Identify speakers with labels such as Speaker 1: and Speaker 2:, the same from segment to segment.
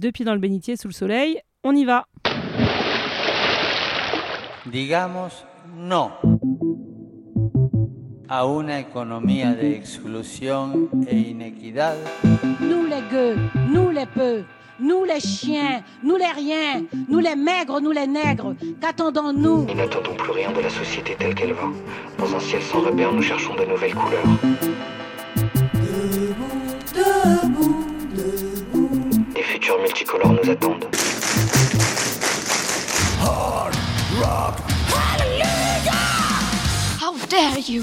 Speaker 1: Deux pieds dans le bénitier sous le soleil, on y va
Speaker 2: Digamos no a una economía de exclusión e inequidad.
Speaker 3: Nous les gueux, nous les peu, nous les chiens, nous les riens, nous les maigres, nous les nègres, qu'attendons-nous?
Speaker 4: Nous n'attendons plus rien de la société telle qu'elle va. Dans un ciel sans repère, nous cherchons de nouvelles couleurs. Multicolores nous attendent.
Speaker 5: How dare you?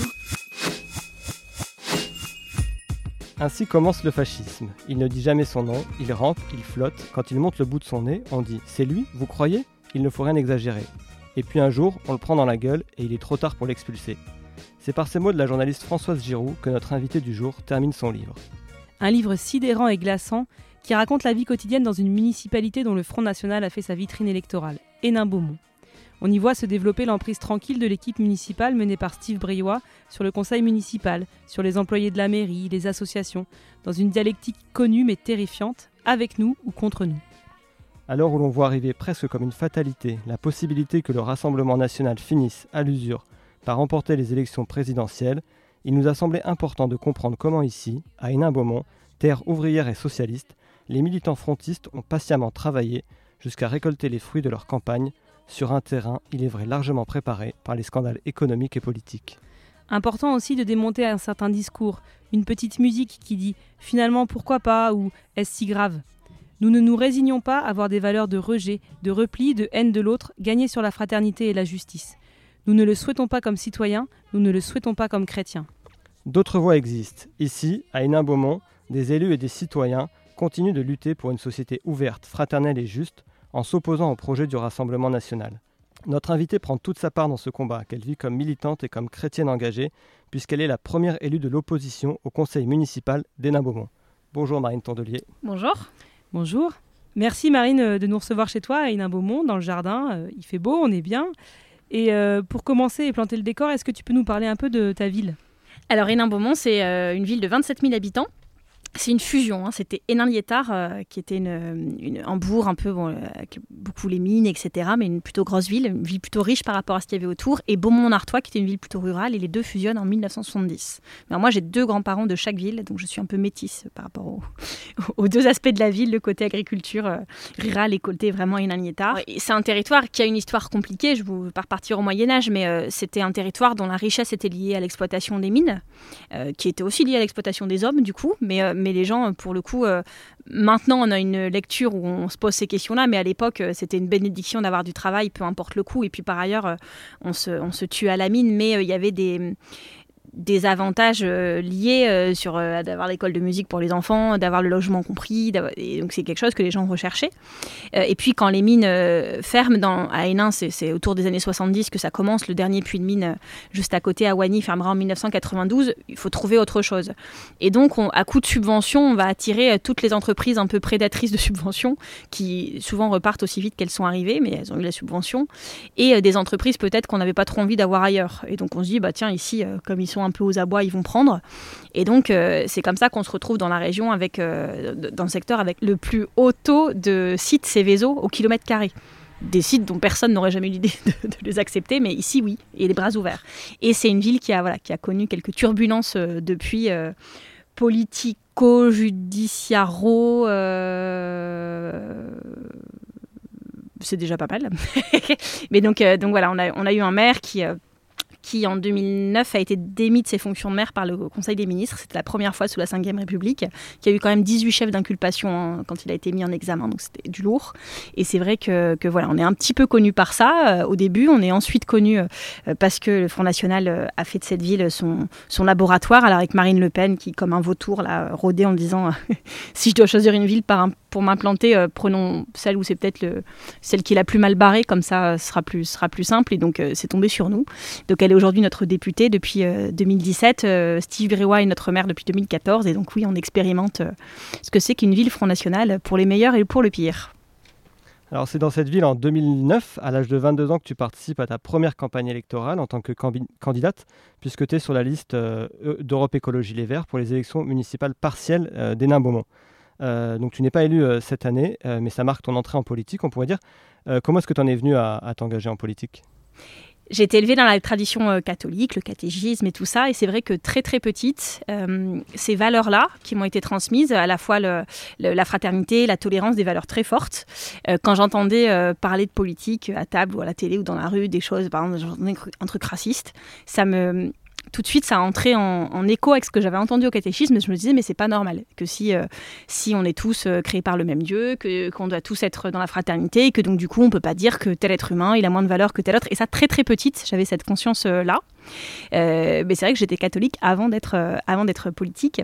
Speaker 6: Ainsi commence le fascisme. Il ne dit jamais son nom, il rampe, il flotte. Quand il monte le bout de son nez, on dit C'est lui, vous croyez? Il ne faut rien exagérer. Et puis un jour, on le prend dans la gueule et il est trop tard pour l'expulser. C'est par ces mots de la journaliste Françoise Giroud que notre invité du jour termine son livre.
Speaker 1: Un livre sidérant et glaçant qui raconte la vie quotidienne dans une municipalité dont le Front National a fait sa vitrine électorale, Hénin-Beaumont. On y voit se développer l'emprise tranquille de l'équipe municipale menée par Steve Briois sur le conseil municipal, sur les employés de la mairie, les associations, dans une dialectique connue mais terrifiante, avec nous ou contre nous.
Speaker 6: L'heure où l'on voit arriver presque comme une fatalité la possibilité que le Rassemblement national finisse, à l'usure, par remporter les élections présidentielles, il nous a semblé important de comprendre comment ici, à Hénin-Beaumont, terre ouvrière et socialiste, les militants frontistes ont patiemment travaillé jusqu'à récolter les fruits de leur campagne sur un terrain, il est vrai, largement préparé par les scandales économiques et politiques.
Speaker 1: Important aussi de démonter un certain discours, une petite musique qui dit finalement pourquoi pas? ou est-ce si grave? Nous ne nous résignons pas à avoir des valeurs de rejet, de repli, de haine de l'autre gagnées sur la fraternité et la justice. Nous ne le souhaitons pas comme citoyens, nous ne le souhaitons pas comme chrétiens.
Speaker 6: D'autres voies existent. Ici, à Hénin-Beaumont, des élus et des citoyens continuent de lutter pour une société ouverte, fraternelle et juste, en s'opposant au projet du Rassemblement national. Notre invitée prend toute sa part dans ce combat, qu'elle vit comme militante et comme chrétienne engagée, puisqu'elle est la première élue de l'opposition au conseil municipal d'Hénin-Beaumont. Bonjour Marine Tondelier.
Speaker 7: Bonjour.
Speaker 1: Bonjour. Merci Marine euh, de nous recevoir chez toi à Hénin-Beaumont, dans le jardin. Euh, Il fait beau, on est bien. Et euh, pour commencer et planter le décor, est-ce que tu peux nous parler un peu de ta ville?
Speaker 7: Alors Hénin-Beaumont, c'est une ville de 27 000 habitants. C'est une fusion, hein. c'était Hénin-Liétard, euh, qui était une, un bourg un peu, euh, avec beaucoup les mines, etc., mais une plutôt grosse ville, une ville plutôt riche par rapport à ce qu'il y avait autour, et Beaumont-en-Artois, qui était une ville plutôt rurale, et les deux fusionnent en 1970. Alors moi, j'ai deux grands-parents de chaque ville, donc je suis un peu métisse par rapport au- aux deux aspects de la ville, le côté agriculture euh, rurale et côté vraiment Hénin-Liétard. Et C'est un territoire qui a une histoire compliquée, je ne veux pas repartir au Moyen-Âge, mais c'était un territoire dont la richesse était liée à l'exploitation des mines, qui était aussi liée à l'exploitation des hommes, du coup, mais les gens, pour le coup, euh, maintenant on a une lecture où on se pose ces questions-là, mais à l'époque, euh, c'était une bénédiction d'avoir du travail, peu importe le coût, et puis par ailleurs, euh, on, se, on se tue à la mine, mais il y avait des des avantages euh, liés euh, sur euh, d'avoir l'école de musique pour les enfants, d'avoir le logement compris, et donc c'est quelque chose que les gens recherchaient. Euh, et puis quand les mines ferment à Hénin, c'est autour des années 70 que ça commence, le dernier puits de mine juste à côté à Wany fermera en 1992, il faut trouver autre chose. Et donc on- à coup de subvention, on va attirer toutes les entreprises un peu prédatrices de subventions qui souvent repartent aussi vite qu'elles sont arrivées, mais elles ont eu la subvention, et des entreprises peut-être qu'on n'avait pas trop envie d'avoir ailleurs. Et donc on se dit, bah tiens, ici, comme ils sont un peu aux abois, ils vont prendre. Et donc euh, c'est comme ça qu'on se retrouve dans la région, avec, euh, dans le secteur avec le plus haut taux de sites Céveso au kilomètre carré. Des sites dont personne n'aurait jamais eu l'idée de, les accepter, mais ici oui, et les bras ouverts. Et c'est une ville qui a, voilà, qui a connu quelques turbulences euh, depuis politico-judiciaro. c'est déjà pas mal. Mais donc, donc voilà, on a, on a eu un maire qui, qui en 2009 a été démis de ses fonctions de maire par le Conseil des ministres. C'était la première fois sous la Ve République, qui a eu quand même 18 chefs d'inculpation hein, quand il a été mis en examen, donc c'était du lourd. Et c'est vrai que, voilà, on est un petit peu connu par ça euh, au début. On est ensuite connu euh, parce que le Front National euh, a fait de cette ville son, laboratoire. Alors avec Marine Le Pen qui, comme un vautour, l'a rôdé en disant si je dois choisir une ville par un- pour m'implanter, euh, prenons celle où c'est peut-être le, celle qui est la plus mal barrée, comme ça euh, sera plus, sera plus simple. Et donc euh, c'est tombé sur nous. Donc elle est aujourd'hui notre députée depuis euh, 2017. Euh, Steve Brewa est notre maire depuis 2014. Et donc oui, on expérimente ce que c'est qu'une ville Front National pour les meilleurs et pour le pire.
Speaker 6: Alors c'est dans cette ville en 2009, à l'âge de 22 ans, que tu participes à ta première campagne électorale en tant que candidate, puisque tu es sur la liste euh, d'Europe Écologie Les Verts pour les élections municipales partielles d'Hénin-Beaumont. Donc tu n'es pas élu cette année, mais ça marque ton entrée en politique, on pourrait dire. comment est-ce que tu en es venu à t'engager en politique?
Speaker 7: J'ai été élevée dans la tradition euh, catholique, le catégisme et tout ça, et c'est vrai que très très petite, euh, ces valeurs-là qui m'ont été transmises, à la fois la fraternité, la tolérance, des valeurs très fortes. Euh, quand j'entendais parler de politique à table ou à la télé ou dans la rue, des choses, par exemple, un truc raciste, ça me tout de suite, ça a entré en, écho avec ce que j'avais entendu au catéchisme. Je me disais, mais c'est pas normal que si, euh, si on est tous euh, créés par le même Dieu, que qu'on doit tous être dans la fraternité, et que donc du coup, on peut pas dire que tel être humain il a moins de valeur que tel autre. Et ça, très très petite, j'avais cette conscience là. Euh, mais c'est vrai que j'étais catholique avant d'être avant d'être politique.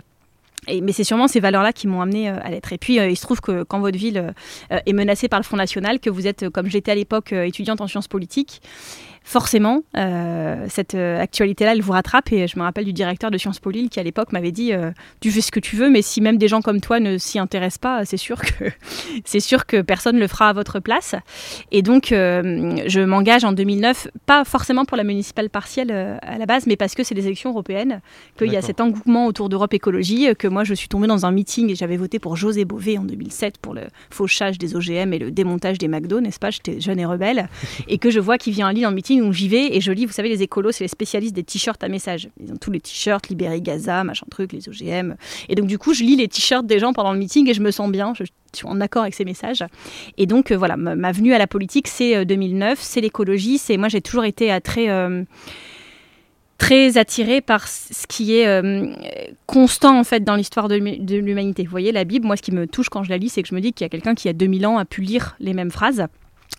Speaker 7: Et, mais c'est sûrement ces valeurs-là qui m'ont amené à l'être. Et puis, il se trouve que quand votre ville est menacée par le Front National, que vous êtes, comme j'étais à l'époque, étudiante en sciences politiques, forcément, euh, cette euh, actualité-là, elle vous rattrape. Et je me rappelle du directeur de Sciences Po Lille qui, à l'époque, m'avait dit euh, Tu fais ce que tu veux, mais si même des gens comme toi ne s'y intéressent pas, c'est sûr que c'est sûr que personne ne le fera à votre place. Et donc, je m'engage en 2009, pas forcément pour la municipale partielle à la base, mais parce que c'est les élections européennes, qu'il y a cet engouement autour d'Europe Écologie, que moi, je suis tombée dans un meeting et j'avais voté pour José Bové en 2007 pour le fauchage des OGM et le démontage des McDo, n'est-ce pas? J'étais jeune et rebelle. et que je vois qu'il vient à Lille en meeting où j'y vais et je lis, vous savez, les écolos, c'est les spécialistes des t-shirts à message. Ils ont tous les t-shirts, Libéry Gaza, machin truc, les OGM. Et donc, du coup, je lis les t-shirts des gens pendant le meeting et je me sens bien. Je suis en accord avec ces messages. Et donc, euh, voilà, ma, venue à la politique, c'est 2009, euh, c'est l'écologie. C'est Moi, j'ai toujours été à très. Euh, très attirée par ce qui est constant en fait dans l'histoire de, l'humanité. Vous voyez, la Bible, moi ce qui me touche quand je la lis, c'est que je me dis qu'il y a quelqu'un qui a 2000 ans a pu lire les mêmes phrases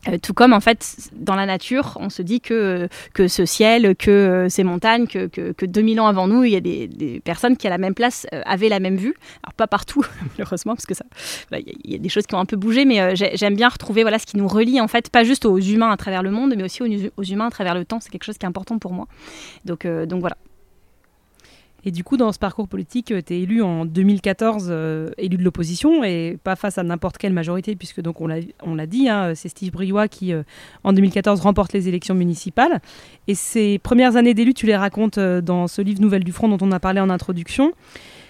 Speaker 7: euh, tout comme en fait dans la nature, on se dit que, que ce ciel, que euh, ces montagnes, que, que, 2000 ans avant nous, il y a des, personnes qui à la même place euh, avaient la même vue. Alors pas partout malheureusement parce que ça, il y, a des choses qui ont un peu bougé, mais j'aime bien retrouver voilà ce qui nous relie en fait, pas juste aux humains à travers le monde, mais aussi aux, aux humains à travers le temps. C'est quelque chose qui est important pour moi. Donc donc voilà.
Speaker 1: Et du coup, dans ce parcours politique, euh, tu es élu en 2014, euh, élu de l'opposition, et pas face à n'importe quelle majorité, puisque donc on l'a dit, hein, c'est Steve Briouat qui, euh, en 2014, remporte les élections municipales. Et ces premières années d'élu, tu les racontes dans ce livre Nouvelles du Front dont on a parlé en introduction.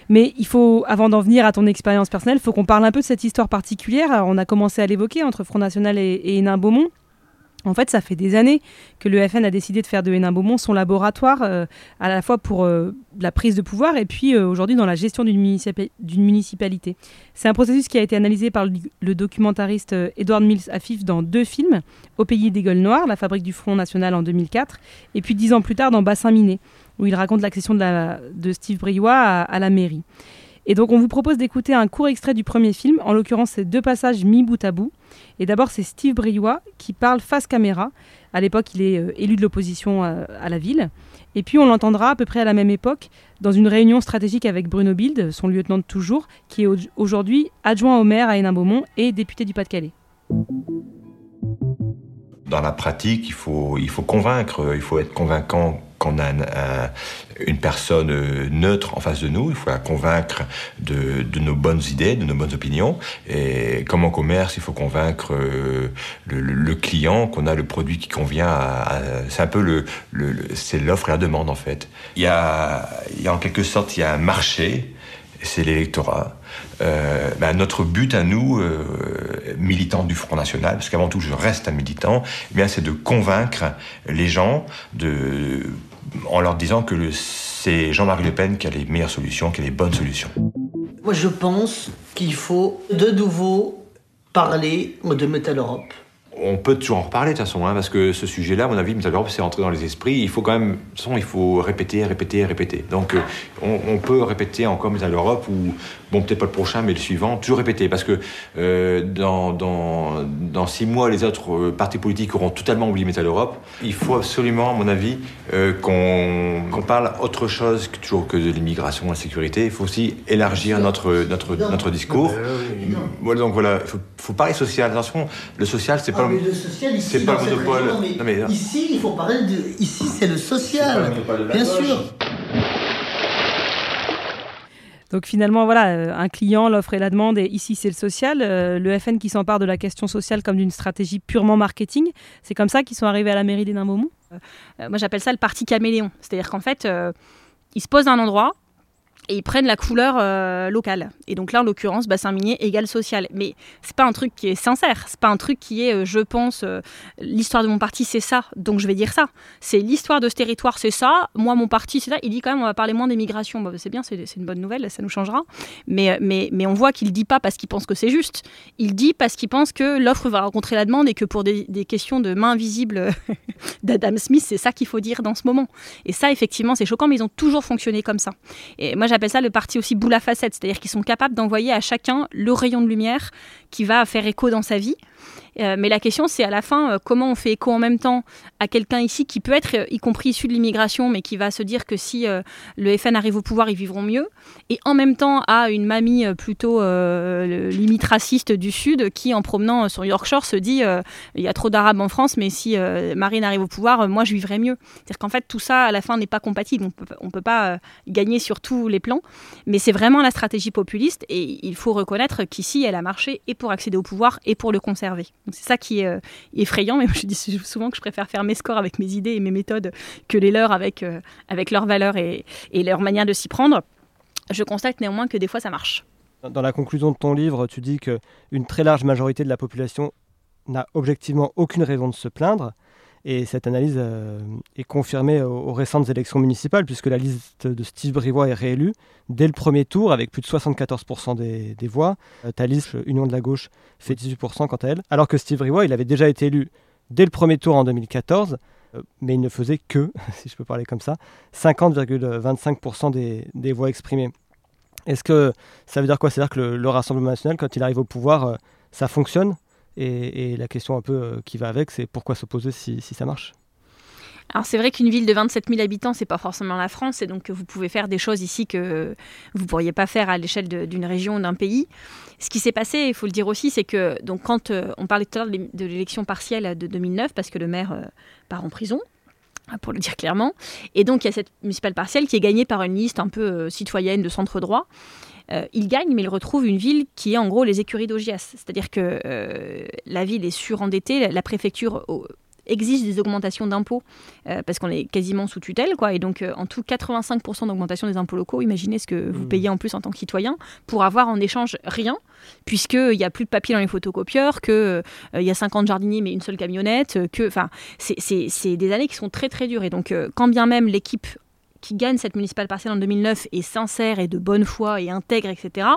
Speaker 1: Mais il faut, avant d'en venir à ton expérience personnelle, il faut qu'on parle un peu de cette histoire particulière. on a commencé à l'évoquer entre Front National et, et Hénin Beaumont. En fait, ça fait des années que le FN a décidé de faire de Hénin-Beaumont son laboratoire, euh, à la fois pour euh, la prise de pouvoir et puis euh, aujourd'hui dans la gestion d'une municipalité. C'est un processus qui a été analysé par le, documentariste Edward Mills Afif dans deux films, Au pays des gueules noires, La fabrique du Front National en 2004, et puis dix ans plus tard dans Bassin miné, où il raconte l'accession de, Steve Briouat à la mairie. Et donc on vous propose d'écouter un court extrait du premier film, en l'occurrence c'est deux passages mis bout à bout. Et d'abord c'est Steve Briouat qui parle face caméra. À l'époque il est euh, élu de l'opposition euh, à, la ville. Et puis on l'entendra à peu près à la même époque dans une réunion stratégique avec Bruno Bild, son lieutenant de toujours, qui est aujourd'hui adjoint au maire à Hénin-Beaumont et député du Pas-de-Calais
Speaker 5: dans la pratique, il faut, il faut convaincre, il faut être convaincant qu'on a une personne euh, neutre en face de nous, il faut la convaincre de, de, nos bonnes idées, de nos bonnes opinions. Et comme en commerce, il faut convaincre euh, le, le, client qu'on a le produit qui convient à... c'est un peu le, le c'est l'offre et la demande en fait. Il y a, il y a en quelque sorte, il y a un marché, c'est l'électorat. Euh, ben notre but à nous, euh, militants du Front National, parce qu'avant tout je reste un militant, eh bien c'est de convaincre les gens en leur disant que c'est Jean-Marie Le Pen qui a les meilleures solutions, qui a les bonnes solutions.
Speaker 8: Moi je pense qu'il faut de nouveau parler de Metal Europe
Speaker 5: on peut toujours en reparler de toute façon, hein, parce que ce sujet-là, à mon avis, Europe, c'est entré dans les esprits. Il faut quand même, de toute façon, il faut répéter, répéter, répéter. Donc, euh, on, peut répéter encore Metal Europe, ou, bon, peut-être pas le prochain, mais le suivant, toujours répéter, parce que euh, dans, dans, dans, six mois, les autres euh, partis politiques auront totalement oublié Metal Europe. Il faut absolument, à mon avis, qu'on parle autre chose que, toujours que de l'immigration, la sécurité. Il faut aussi élargir notre, notre, notre discours. Voilà, donc voilà, il faut, faut parler social. Attention, le social, c'est pas
Speaker 8: ah, le social, ici, c'est pas le monopole. non, mais ici, il faut parler de. Ici, c'est le social. Bien sûr.
Speaker 1: Donc finalement, voilà, euh, un client, l'offre et la demande, et ici c'est le social. Euh, le FN qui s'empare de la question sociale comme d'une stratégie purement marketing. C'est comme ça qu'ils sont arrivés à la mairie des Beaumont
Speaker 7: euh, Moi j'appelle ça le parti caméléon. C'est-à-dire qu'en fait, ils se posent à un endroit, et ils prennent la couleur euh, locale. Et donc là, en l'occurrence, bassin minier égale social. Mais c'est pas un truc qui est sincère. C'est pas un truc qui est, euh, je pense, euh, l'histoire de mon parti, c'est ça. Donc je vais dire ça. C'est l'histoire de ce territoire, c'est ça. Moi, mon parti, c'est ça. Il dit quand même, on va parler moins d'immigration. Bah, c'est bien, c'est une bonne nouvelle, ça nous changera. Mais, mais, mais on voit qu'il dit pas parce qu'il pense que c'est juste. Il dit parce qu'il pense que l'offre va rencontrer la demande et que pour des, des questions de main invisible d'Adam Smith, c'est ça qu'il faut dire dans ce moment. Et ça, effectivement, c'est choquant, mais ils ont toujours fonctionné comme ça. Et moi, j'appelle ça le parti aussi boule à facettes, c'est-à-dire qu'ils sont capables d'envoyer à chacun le rayon de lumière qui va faire écho dans sa vie. Euh, mais la question, c'est à la fin, euh, comment on fait écho en même temps à quelqu'un ici qui peut être, euh, y compris issu de l'immigration, mais qui va se dire que si le FN arrive au pouvoir, ils vivront mieux, et en même temps à une mamie plutôt limite raciste du Sud qui, en promenant sur Yorkshire, se dit il y a trop d'Arabes en France, mais si Marine arrive au pouvoir, moi je vivrai mieux. C'est-à-dire qu'en fait, tout ça, à la fin, n'est pas compatible. On ne peut pas gagner sur tous les plans, mais c'est vraiment la stratégie populiste, et il faut reconnaître qu'ici, elle a marché et pour accéder au pouvoir et pour le conserver. C'est ça qui est euh, effrayant, mais je dis souvent que je préfère faire mes scores avec mes idées et mes méthodes que les leurs avec, euh, avec leurs valeurs et, et leur manière de s'y prendre. Je constate néanmoins que des fois ça marche.
Speaker 6: Dans la conclusion de ton livre, tu dis qu'une très large majorité de la population n'a objectivement aucune raison de se plaindre. Et cette analyse euh, est confirmée aux, récentes élections municipales, puisque la liste de Steve Brivois est réélue dès le premier tour, avec plus de 74% des, voix. Euh, liste, Union de la gauche, fait 18% quant à elle. Alors que Steve Brivois, il avait déjà été élu dès le premier tour en 2014, euh, mais il ne faisait que, si je peux parler comme ça, 50,25% des, voix exprimées. Est-ce que ça veut dire quoi? C'est-à-dire que le, Rassemblement national, quand il arrive au pouvoir, ça fonctionne? Et, la question un peu euh, qui va avec, c'est pourquoi s'opposer si, si ça marche?
Speaker 7: Alors c'est vrai qu'une ville de 27 000 habitants, c'est pas forcément la France, et donc vous pouvez faire des choses ici que vous pourriez pas faire à l'échelle d'une région ou d'un pays. Ce qui s'est passé, il faut le dire aussi, c'est que donc quand euh, on parlait tout à l'heure de l'élection partielle de 2009, parce que le maire euh, part en prison, pour le dire clairement, et donc il y a cette municipale partielle qui est gagnée par une liste un peu citoyenne de centre droit. Euh, il gagne, mais il retrouve une ville qui est en gros les écuries d'Ogias. C'est-à-dire que euh, la ville est surendettée, la, préfecture exige des augmentations d'impôts euh, parce qu'on est quasiment sous tutelle quoi et donc en tout 85% d'augmentation des impôts locaux imaginez ce que vous mmh. payez en plus en tant que citoyen pour avoir en échange rien puisqu'il n'y a plus de papier dans les photocopieurs qu'il il y a 50 jardiniers mais une seule camionnette que enfin c'est des années qui sont très très dures et donc quand bien même l'équipe qui gagnent cette municipale partielle en 2009 est sincère et de bonne foi et intègre, etc.,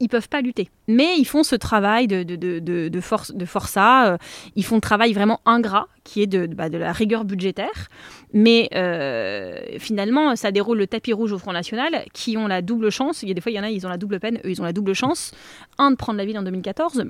Speaker 7: ils peuvent pas lutter. Mais ils font ce travail de, de, force, de forçat, euh, ils font un travail vraiment ingrat, qui est de, bah, de la rigueur budgétaire. Mais euh, finalement, ça déroule le tapis rouge au Front National, qui ont la double chance, il y a des fois, il y en a, ils ont la double peine, eux, ils ont la double chance, un, de prendre la ville en 2014,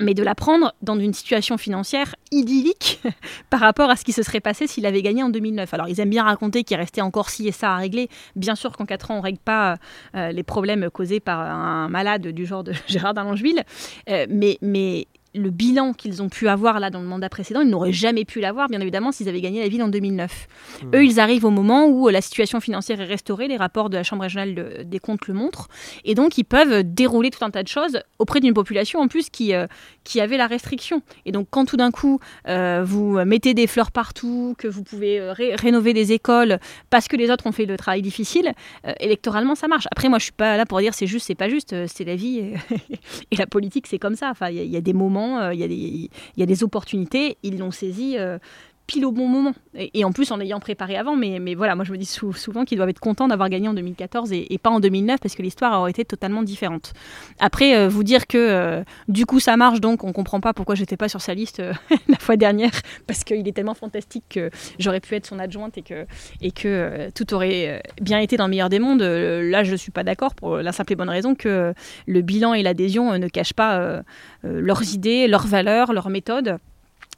Speaker 7: mais de la prendre dans une situation financière idyllique par rapport à ce qui se serait passé s'il avait gagné en 2009. Alors ils aiment bien raconter qu'il restait encore ci et ça à régler. Bien sûr qu'en 4 ans, on ne règle pas euh, les problèmes causés par un malade du genre de Gérard d'Allongeville, euh, mais le bilan qu'ils ont pu avoir là dans le mandat précédent, ils n'auraient jamais pu l'avoir, bien évidemment, s'ils avaient gagné la ville en 2009. Mmh. Eux, ils arrivent au moment où la situation financière est restaurée, les rapports de la Chambre régionale des comptes le montrent, et donc ils peuvent dérouler tout un tas de choses auprès d'une population en plus qui, euh, qui avait la restriction. Et donc quand tout d'un coup, euh, vous mettez des fleurs partout, que vous pouvez euh, rénover des écoles parce que les autres ont fait le travail difficile, électoralement, ça marche. Après, moi, je suis pas là pour dire c'est juste, c'est pas juste, c'est la vie, et, la politique, c'est comme ça. Enfin, il y, a des moments euh, il y, a des opportunités, ils l'ont saisi euh, pile au bon moment. Et, en plus en ayant préparé avant. Mais, mais voilà, moi je me dis souvent qu'ils doivent être contents d'avoir gagné en 2014 et, pas en 2009 parce que l'histoire aurait été totalement différente. Après, euh, vous dire que du coup ça marche, donc on comprend pas pourquoi j'étais pas sur sa liste la fois dernière parce qu'il est tellement fantastique que j'aurais pu être son adjointe et que, et que tout aurait bien été dans le meilleur des mondes. là, je suis pas d'accord pour la simple et bonne raison que le bilan et l'adhésion ne cachent pas euh, leurs idées, leurs valeurs, leurs méthodes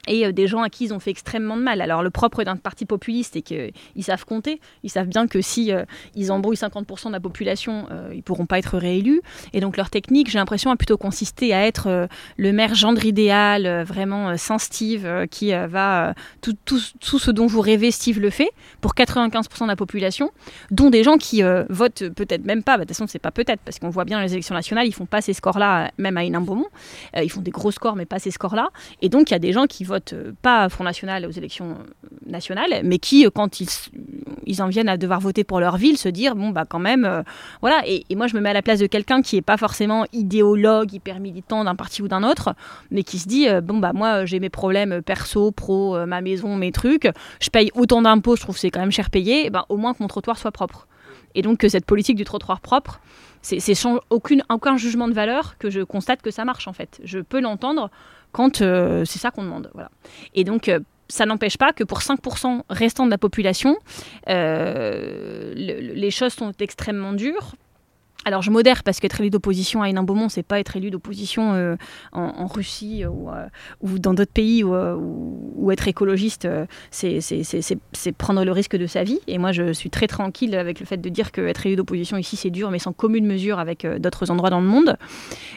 Speaker 7: et euh, des gens à qui ils ont fait extrêmement de mal. Alors le propre d'un parti populiste, c'est qu'ils savent compter, ils savent bien que si euh, ils embrouillent 50% de la population, euh, ils pourront pas être réélus. Et donc leur technique, j'ai l'impression, a plutôt consisté à être le maire gendre idéal, vraiment sans Steve, qui va tout, tout, tout, ce dont vous rêvez, Steve le fait, pour 95% de la population, dont des gens qui votent peut-être même pas, bah, de toute façon c'est pas peut-être, parce qu'on voit bien les élections nationales, ils font pas ces scores-là, même à Hénin-Beaumont, ils font des gros scores, mais pas ces scores-là. Et donc il y a des gens qui votent votent pas Front National aux élections nationales, mais qui, quand ils, en viennent à devoir voter pour leur ville, se dire bon bah quand même, voilà. Et, moi je me mets à la place de quelqu'un qui est pas forcément idéologue, hyper militant d'un parti ou d'un autre, mais qui se dit bon bah moi j'ai mes problèmes perso, pro, ma maison, mes trucs, je paye autant d'impôts, je trouve que c'est quand même cher payé, ben, au moins que mon trottoir soit propre. Et donc que cette politique du trottoir propre, c'est aucune, aucun jugement de valeur que je constate que ça marche en fait. Je peux l'entendre euh, c'est ça qu'on demande. Et donc euh, ça n'empêche pas que pour 5% restants de la population, euh, les choses sont extrêmement dures alors je modère parce qu'être élu d'opposition à Hénin Beaumont, c'est pas être élu d'opposition euh, en, Russie euh, euh, ou, dans d'autres pays ou, être écologiste, c'est prendre le risque de sa vie. Et moi, je suis très tranquille avec le fait de dire qu'être élu d'opposition ici, c'est dur, mais sans commune mesure avec d'autres endroits dans le monde.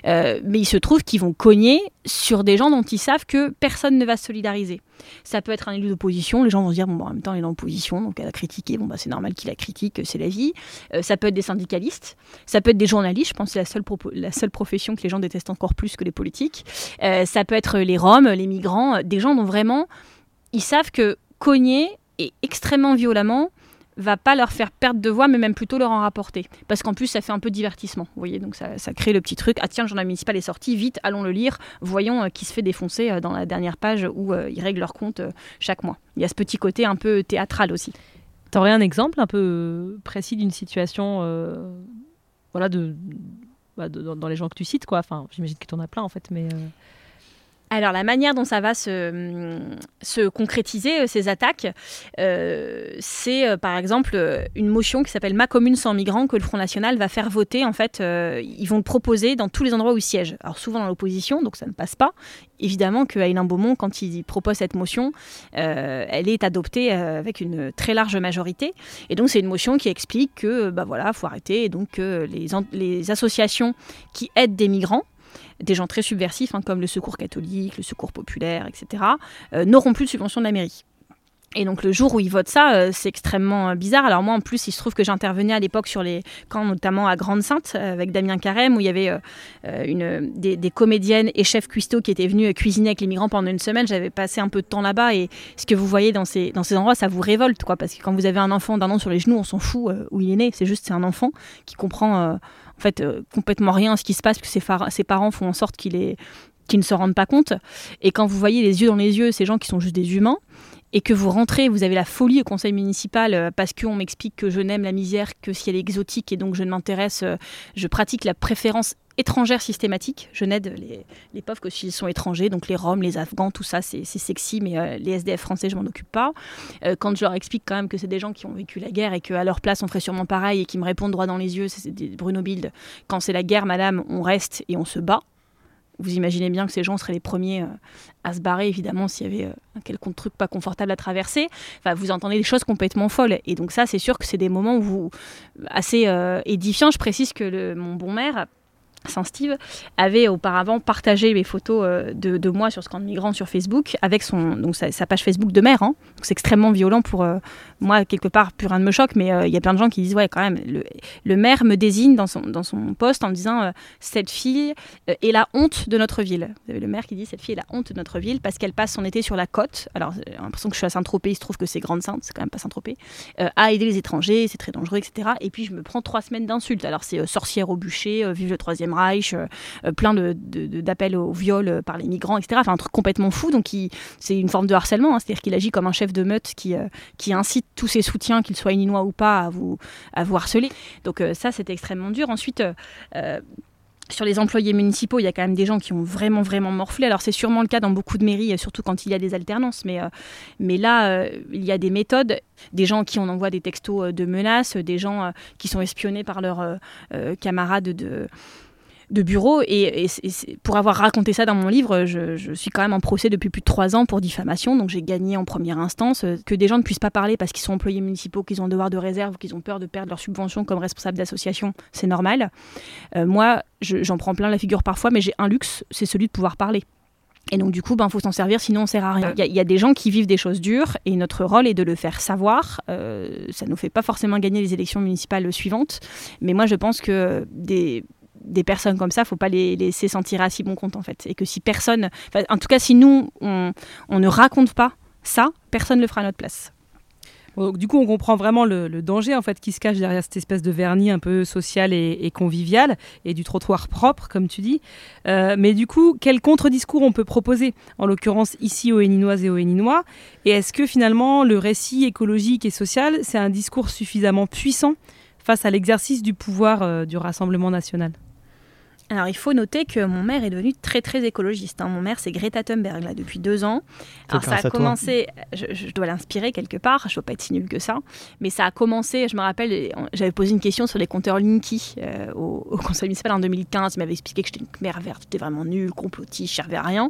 Speaker 7: mais il se trouve qu'ils vont cogner sur des gens dont ils savent que personne ne va se solidariser. Ça peut être un élu d'opposition, les gens vont se dire, bon, en même temps, il est en opposition, donc elle a critiqué, bon, bah, c'est normal qu'il la critique, c'est la vie. Euh, ça peut être des syndicalistes, ça peut être des journalistes, je pense que c'est la seule, profession que les gens détestent encore plus que les politiques. Euh, ça peut être les Roms, les migrants, des gens dont vraiment, ils savent que cogner, et extrêmement violemment, va pas leur faire perdre de voix, mais même plutôt leur en rapporter. Parce qu'en plus, ça fait un peu divertissement. Vous voyez, donc ça, crée le petit truc. Ah tiens, le journal municipal est sorti, vite, allons le lire. Voyons euh, qui se fait défoncer euh, dans la dernière page où euh, ils règlent leur compte chaque mois. Il y a ce petit côté un peu théâtral aussi.
Speaker 1: T'aurais un exemple un peu précis d'une situation, voilà, de, bah, dans les gens que tu cites, quoi. Enfin, j'imagine que tu en as plein en fait, mais.
Speaker 7: Alors la manière dont ça va se, se concrétiser, euh, ces attaques, euh, c'est euh, par exemple une motion qui s'appelle Ma commune sans migrants que le Front National va faire voter. En fait, ils vont le proposer dans tous les endroits où ils siègent. Alors souvent dans l'opposition, donc ça ne passe pas. Évidemment que Alain Beaumont, quand il propose cette motion, elle est adoptée avec une très large majorité. Et donc c'est une motion qui explique que bah voilà, faut arrêter et donc les associations qui aident des migrants des gens très subversifs, hein, comme le Secours catholique, le Secours populaire, etc., euh, n'auront plus de subvention de la mairie. Et donc le jour où ils votent ça, euh, c'est extrêmement euh, bizarre. Alors moi en plus, il se trouve que j'intervenais à l'époque sur les camps, notamment à Grande-Sainte, avec Damien Carême, où il y avait des, comédiennes et chefs cuistots qui étaient venus cuisiner avec les migrants pendant une semaine. J'avais passé un peu de temps là-bas et ce que vous voyez dans ces, dans ces endroits, ça vous révolte, quoi. Parce que quand vous avez un enfant d'un an sur les genoux, on s'en fout où il est né. C'est juste c'est un enfant qui comprend en fait euh, complètement rien à ce qui se passe, que ses, parents font en sorte qu'il ne se rendent pas compte. Et quand vous voyez les yeux dans les yeux ces gens qui sont juste des humains, et que vous rentrez, vous avez la folie au conseil municipal euh, parce qu'on m'explique que je n'aime la misère que si elle est exotique et donc je ne m'intéresse, euh, je pratique la préférence étrangère systématique. Je n'aide les, pauvres que s'ils sont étrangers, donc les Roms, les Afghans, tout ça, c'est sexy, mais euh, les SDF français, je m'en occupe pas. quand je leur explique quand même que c'est des gens qui ont vécu la guerre et qu'à leur place, on ferait sûrement pareil et qui me répondent droit dans les yeux, c'est Bruno Bild, quand c'est la guerre, madame, on reste et on se bat vous imaginez bien que ces gens seraient les premiers euh, à se barrer, évidemment, s'il y avait euh, un quelconque truc pas confortable à traverser. Enfin, vous entendez des choses complètement folles. Et donc ça, c'est sûr que c'est des moments assez euh, édifiants. Je précise que mon bon maire Saint-Steve avait auparavant partagé les photos euh, de, moi sur ce camp de migrants sur Facebook avec son, donc sa, page Facebook de maire. Hein. C'est extrêmement violent pour euh, moi, quelque part, plus rien ne me choque, mais euh, il y a plein de gens qui disent Ouais, quand même, le, maire me désigne dans son, dans son poste en me disant Cette fille est la honte de notre ville. Vous avez le maire qui dit Cette fille est la honte de notre ville parce qu'elle passe son été sur la côte. Alors, j'ai l'impression que je suis à Saint-Tropez, il se trouve que c'est Grande-Sainte, c'est quand même pas Saint-Tropez, à aider les étrangers, c'est très dangereux, etc. Et puis, je me prends trois semaines d'insultes. Alors, c'est sorcière au bûcher, vive le troisième Euh, euh, plein d'appels de, au viol euh, par les migrants, etc. Enfin, un truc complètement fou. Donc, c'est une forme de harcèlement. Hein. C'est-à-dire qu'il agit comme un chef de meute qui, qui incite tous ses soutiens, qu'ils soient ininois ou pas, à vous, à vous harceler. Donc, ça, c'était extrêmement dur. Ensuite, sur les employés municipaux, il y a quand même des gens qui ont vraiment, vraiment morflé. Alors, c'est sûrement le cas dans beaucoup de mairies, surtout quand il y a des alternances. Mais, mais là, il y a des méthodes, des gens qui on envoie des textos de menaces, des gens qui sont espionnés par leurs camarades de de bureau. Et, pour avoir raconté ça dans mon livre, je, suis quand même en procès depuis plus de trois ans pour diffamation. Donc j'ai gagné en première instance. Euh, que des gens ne puissent pas parler parce qu'ils sont employés municipaux, qu'ils ont un devoir de réserve, qu'ils ont peur de perdre leur subvention comme responsable d'association, c'est normal. Euh, moi, j'en prends plein la figure parfois, mais j'ai un luxe, c'est celui de pouvoir parler. Et donc du coup, il ben, faut s'en servir, sinon on sert à rien. Il y, a des gens qui vivent des choses dures et notre rôle est de le faire savoir. Euh, ça ne nous fait pas forcément gagner les élections municipales suivantes, mais moi je pense que des, des personnes comme ça, faut pas les laisser sentir à si bon compte en fait. Et que si personne, en tout cas si nous, on, ne raconte pas ça, personne ne le fera à notre place
Speaker 1: du coup, on comprend vraiment le, danger en fait qui se cache derrière cette espèce de vernis un peu social et, convivial et du trottoir propre, comme tu dis. Euh, mais du coup, quel contre-discours on peut proposer, en l'occurrence ici aux Héninoises et aux Héninois? Et est-ce que finalement le récit écologique et social, c'est un discours suffisamment puissant face à l'exercice du pouvoir euh, du Rassemblement national?
Speaker 7: Alors il faut noter que mon maire est devenu très très écologiste. Hein. Mon maire c'est Greta Thunberg là depuis deux ans. Alors ça a commencé, je, dois l'inspirer quelque part, je ne dois pas être si nul que ça, mais ça a commencé, je me rappelle, j'avais posé une question sur les compteurs Linky euh, au, conseil municipal en 2015, il m'avait expliqué que j'étais une maire verte, j'étais vraiment nul, complotiste, je servais à rien.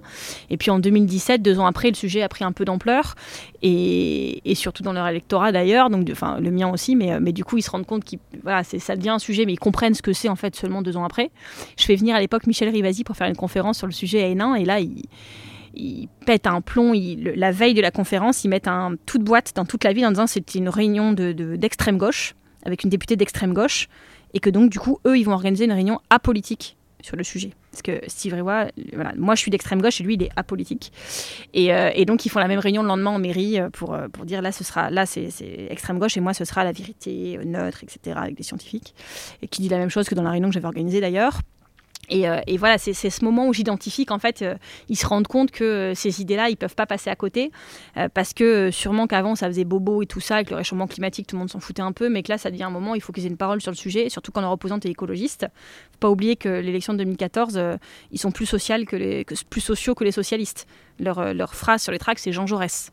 Speaker 7: Et puis en 2017, deux ans après, le sujet a pris un peu d'ampleur et, surtout dans leur électorat d'ailleurs, donc enfin le mien aussi, mais, mais du coup ils se rendent compte que voilà, ça devient un sujet, mais ils comprennent ce que c'est en fait seulement deux ans après. Je fais venir à l'époque Michel Rivasi pour faire une conférence sur le sujet à Hénin. Et là, il, pète un plomb. la veille de la conférence, ils mettent un toute boîte dans toute la ville en disant c'était une réunion d'extrême de, gauche, avec une députée d'extrême gauche. Et que donc, du coup, eux, ils vont organiser une réunion apolitique sur le sujet. Parce que Steve Riwa, voilà, moi je suis d'extrême gauche et lui il est apolitique. Et, euh, donc ils font la même réunion le lendemain en mairie euh, pour, euh, pour dire là ce sera là c'est extrême gauche et moi ce sera la vérité neutre, etc. avec des scientifiques. Et qui dit la même chose que dans la réunion que j'avais organisée d'ailleurs. Euh, et, voilà, c'est ce moment où j'identifie qu'en fait, euh, ils se rendent compte que euh, ces idées-là, ils peuvent pas passer à côté, parce que sûrement qu'avant, ça faisait bobo et tout ça, avec le réchauffement climatique, tout le monde s'en foutait un peu, mais que là, ça devient un moment où il faut qu'ils aient une parole sur le sujet, surtout quand leur opposante est écologiste. faut pas oublier que l'élection de 2014, ils sont plus, plus sociaux que les socialistes. Leur, leur phrase sur les tracts, c'est Jean Jaurès